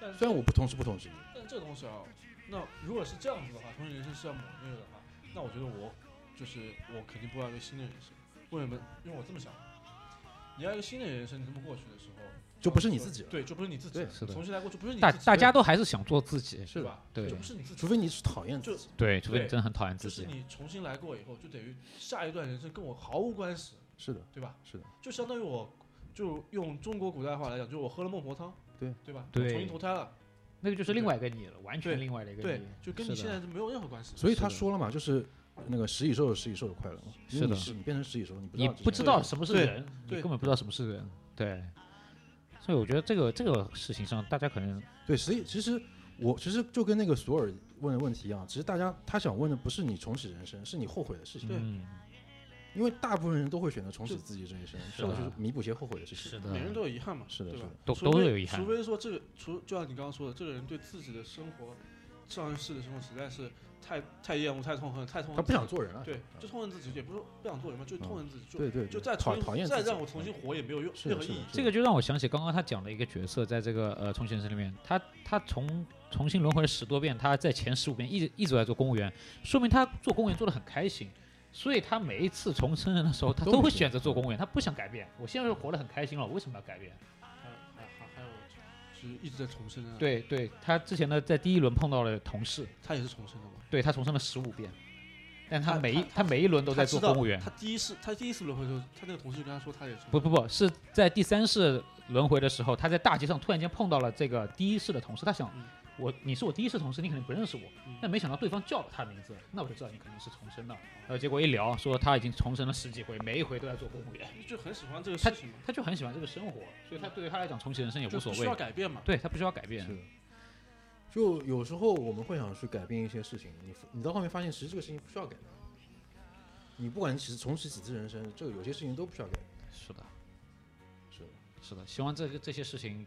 但虽然我不同时不同职业，但这个东西啊，那如果是这样子的话，重启人生是要抹灭的话，那我觉得我就是我肯定不要一个新的人生。为什么？因为我这么想，你要一个新的人生，你这么过去的时候，就不是你自己了。对，就不是你自己对了，是的重新来过就不是你大自己大家都还是想做自己，是吧？对就不是你自己除，非你是讨厌自己，对，除非你对真的很讨厌就是自己。你重新来过以后，就等于下一段人生跟我毫无关系，是的，对吧？是的，就相当于我，就用中国古代话来讲，就是我喝了孟婆汤，对对吧？对我重新投胎了，那个就是另外一个你了，完全对另外的一个对你。，就跟你现在是没有任何关系。所以他说了嘛，就是那个食蚁兽有食蚁兽的快乐嘛。是的你是你变成食蚁兽，你不知你道之前不知道什么是对人，你对根本不知道什么是人。对，所以我觉得这个这个事情上，大家可能对，所以其实我其实就跟那个索尔问的问题一样，其实大家他想问的不是你重启人生，是你后悔的事情。对。嗯，因为大部分人都会选择重启自己这一生，是或者的。是弥补一些后悔的事情。是的每个人都有遗憾嘛，是的是的？都除非都有遗憾。除非说这个，除就像你刚刚说的，这个人对自己的生活，上一世的生活实在是太太厌恶、太痛恨、太痛恨。他不想。做人了。对，就痛恨自己，也不是说不想做人嘛，就痛恨自己，就对对，就再讨讨厌再让我重新活也没有用任何意义。这个就让我想起刚刚他讲的一个角色，在这个呃重庆人生里面，他他重重新轮回了十多遍，他在前十五遍一直一直在做公务员，说明他做公务员做的很开心。所以他每一次重生人的时候，他都会选择做公务员，他不想改变。我现在是活得很开心了，我为什么要改变？就是一直在重生啊。，对对，他之前呢，在第一轮碰到了同事，他也是重生的嘛。对他重生了十五遍，但他他每一他他每一轮都在做公务员。他第一次他第一次轮回的时候，他那个同事跟他说他也是。不不不是在第三世轮回的时候，他在大街上突然间碰到了这个第一世的同事，他想嗯我你是我第一次同事，你肯定不认识我嗯，但没想到对方叫了他名字，那我就知道你肯定是重生的。然后结果一聊，说他已经重生了十几回，每一回都在做公务员，就很喜欢这个事情嘛，他就很喜欢这个生活，所以他对于他来讲重启人生也无所谓不需要。改变嘛。对他不需要改变是，的。就有时候我们会想去改变一些事情，你你到后面发现，其实这个事情不需要改变。你不管你其实重启几次人生，这个有些事情都不需要改变。是的，是的，是的，希望这个这些事情，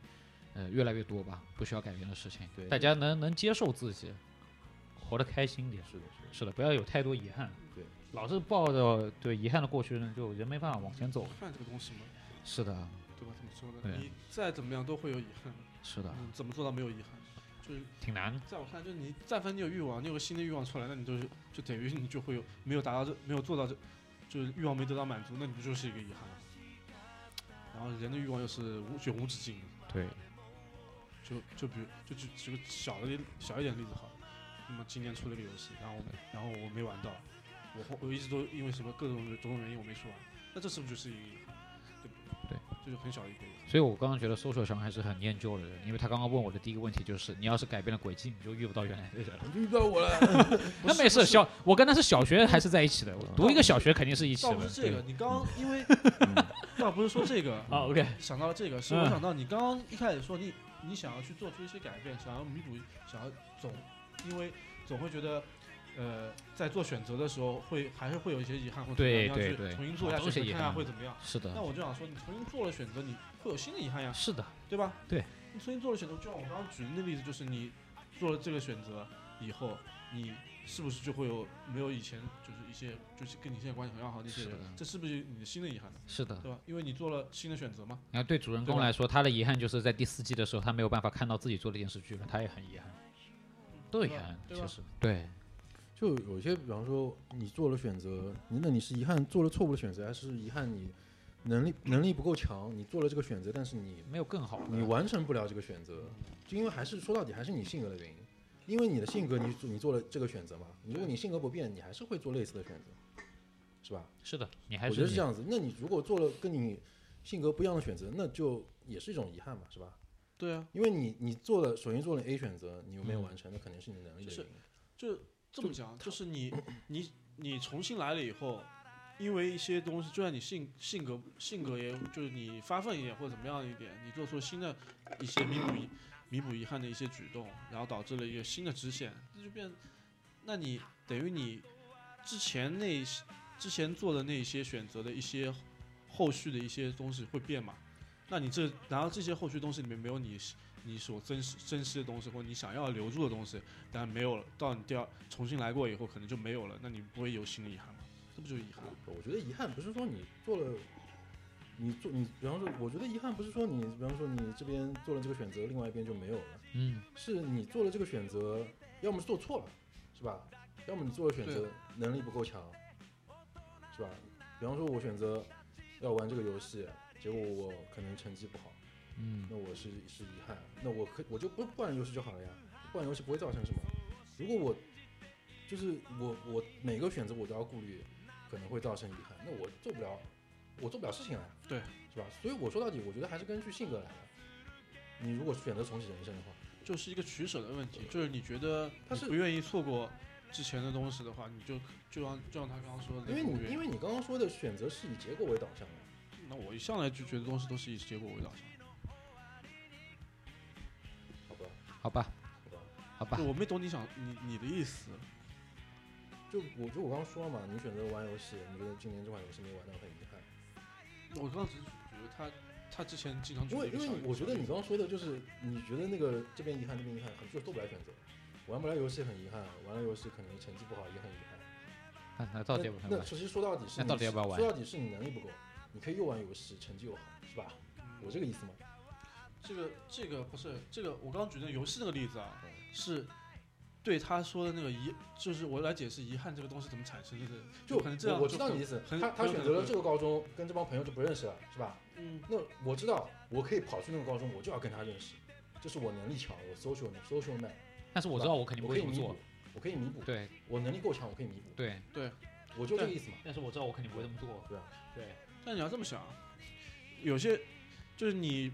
呃，越来越多吧，不需要改变的事情，对大家能能接受自己，活得开心点。是的，是的，是的，不要有太多遗憾。对，老是抱着对遗憾的过去呢，就人没办法往前走。看这个东西嘛，是的，对吧？怎么说对呢？你再怎么样都会有遗憾，是的，嗯，怎么做到没有遗憾？就是挺难。在我看来，就是你但凡你有欲望，你有个新的欲望出来，那你就是就等于你就会有没有达到这没有做到这，就是欲望没得到满足，那你不就是一个遗憾吗？然后人的欲望又是无永无止境的，对，就就比如就举举个小的例小一点的例子好了，那么今年出了个游戏，然后我然后我没玩到，我后我一直都因为什么各种种种原因我没去玩，那这是不是就是一个遗憾？对不对？对，这就很小的一个遗憾。所以我刚刚觉得搜索上还是很念旧的人，因为他刚刚问我的第一个问题就是，你要是改变了轨迹，你就遇不到原来的人了。你就遇到我了。那没事，小我跟他是小学还是在一起的，我读一个小学肯定是一起倒的。不是这个，你刚刚因为嗯 倒不是说这个，啊，OK，想到了这个，是嗯我想到你刚刚一开始说你你想要去做出一些改变，想要弥补，想要总，因为总会觉得，呃，在做选择的时候会还是会有一些遗憾或者对怎么样，你要对。对去重新做一下选择，看看会怎么样。是的。那，我就想说，你重新做了选择，你会有新的遗憾呀，是的，对吧？对，你重新做了选择，就像我刚刚举的那例子，就是你做了这个选择以后，你是不是就会有没有以前就是一些就是跟你现在关系很要好的一些人是，这是不是你的新的遗憾呢？是的。对吧？因为你做了新的选择嘛。然后对主人公来说，他的遗憾就是在第四季的时候，他没有办法看到自己做的电视剧了，他也很遗憾，都有遗憾，对其实对，就有些，比方说你做了选择，你那你是遗憾做了错误的选择，还是遗憾你能力能力不够强，你做了这个选择，但是你没有更好。你完成不了这个选择，就因为还是说到底还是你性格的原因，因为你的性格你你做了这个选择嘛，如果你性格不变，你还是会做类似的选择，是吧？是的，你还是我觉得是这样子。那你如果做了跟你性格不一样的选择，那就也是一种遗憾嘛，是吧？对啊，因为你你做了首先做了 A 选择，你又没有嗯完成，那肯定是你能力的就是原因。就这么讲，就是你你你重新来了以后，因为一些东西，就算你性性格性格也就是你发奋一点或者怎么样一点，你做出新的一些弥补遗弥补遗憾的一些举动，然后导致了一个新的支线，这就变，那你等于你之前那些之前做的那些选择的一些后续的一些东西会变嘛？那你这然后这些后续东西里面没有你你所珍视珍惜的东西，或你想要留住的东西，但没有了，到你第二重新来过以后，可能就没有了，那你不会有新的遗憾吗？这不就是遗憾？我觉得遗憾不是说你做了，你做你，比方说，我觉得遗憾不是说你，比方说你这边做了这个选择，另外一边就没有了，嗯，是你做了这个选择，要么是做错了，是吧？要么你做了选择能力不够强，是吧？比方说，我选择要玩这个游戏，结果我可能成绩不好，嗯，那我是是遗憾，那我可我就不不玩游戏就好了呀，不玩游戏不会造成什么。如果我就是我我每个选择我都要顾虑，可能会造成遗憾，那我做不了，我做不了事情啊，对，是吧？所以我说到底，我觉得还是根据性格来的。你如果选择重启人生的话，就是一个取舍的问题，就是你觉得他是不愿意错过之前的东西的话，你就就让就让他刚刚说的，因为你因为为你刚刚说的选择是以结果为导向的，那我一上来就觉得东西都是以结果为导向，好吧，好吧，好吧。好吧就，我没懂你想你你的意思，就我就我刚刚说了嘛，你选择玩游戏，你觉得今年这款游戏没玩到很遗憾，我刚刚只是觉得他他之前经常因为因为我觉得你刚刚说的就是你觉得那个这边遗憾这边遗憾，很就做不来选择，玩不来游戏很遗憾，玩了游戏可能成绩不好也很遗憾。那那到底要不要玩？那那其实说到底是那你到底要不要玩说到底是你能力不够，你可以又玩游戏，成绩又好，是吧？我这个意思吗？这个这个不是这个，我刚刚举的游戏那个例子啊嗯，是对他说的那个遗，就是我来解释遗憾这个东西怎么产生的，就可能这样我我知道你的意思，他他选择了这个高中，跟这帮朋友就不认识了，是吧？嗯，那我知道，我可以跑去那个高中，我就要跟他认识，这是我能力强，我 social social man，但是我知道我肯定我可以弥补不会这么做。，我可以弥补，对我能力够强，我可以弥补，对，我就这个意思嘛。但是我知道我肯定不会这么做。对啊对，但你要这么想，有些就是你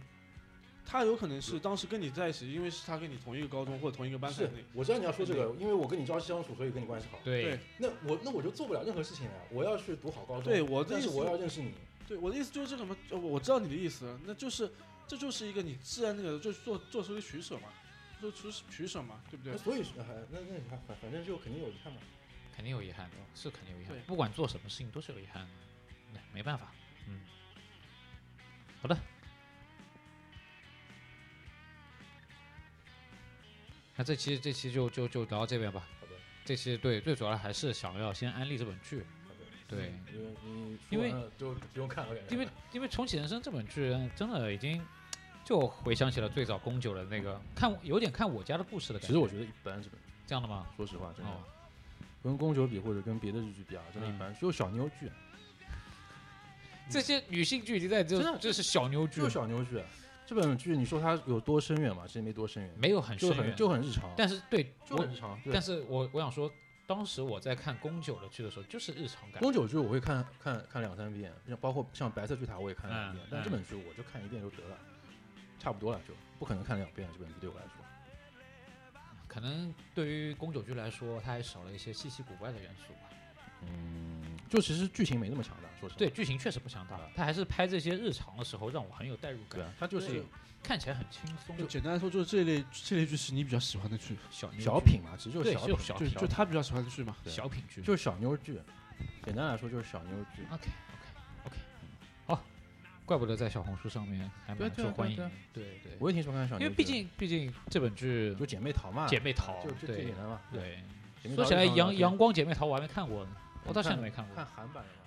他有可能是当时跟你在一起，因为是他跟你同一个高中或者同一个班才是，我知道你要说这个，因为我跟你朝夕相处，所以跟你关系好。对对那我那我就做不了任何事情了，我要去读好高中。对我的但是意思我要认识你。对，我的意思就是这个嘛，呃我我知道你的意思，那就是这就是一个你自然那个就是做做出一个取舍嘛，做出取舍嘛，对不对那？所以那那反反反正就肯定有遗憾嘛。肯定有遗憾，是肯定有遗憾对。不管做什么事情都是有遗憾的，那没办法。嗯，好的。那这期这期就就就聊到这边吧。好的，这期对最主要的还是想要先安利这本剧。对，因为你因为就不用看了，因为因为重启人生这本剧真的已经就回想起了最早宫九的那个看有点看我家的故事的感觉。其实我觉得一般，这本这样的吗？说实话，真的哦，跟宫九比或者跟别的日剧比啊，真的一般，就小妞剧，这些女性剧已经在就真的这是小妞剧就，小妞剧。这本剧你说它有多深远嘛？其实没多深远，没有很深远，就很就很日常，但是对就很日常。但是我我想说，当时我在看宫九的剧的时候，就是日常感。宫九剧我会看看看两三遍，像包括像白色巨塔我也看了两遍，嗯但这本剧我就看一遍就得了，差不多了就不可能看两遍这本剧对我来说。可能对于宫九剧来说，它还少了一些稀奇古怪的元素吧。嗯，就其实剧情没那么强大，说实话。对，剧情确实不强大，他还是拍这些日常的时候让我很有代入感，对啊，它就是看起来很轻松。就简单来说，就是这类这类剧是你比较喜欢的剧，小小品嘛，其实就是小品，就小就就他比较喜欢的剧嘛。小品剧。就是小妞剧。简单来说就是小妞剧。OK OK OK，好，怪不得在小红书上面还蛮受欢迎对啊。对对，我也挺喜欢看小妞剧，因为毕竟毕竟这本剧就姐妹淘嘛，姐妹淘就就最简单嘛。对，说起来阳阳光姐妹淘我还没看过呢，我到现在看没看过。看韩版的嘛。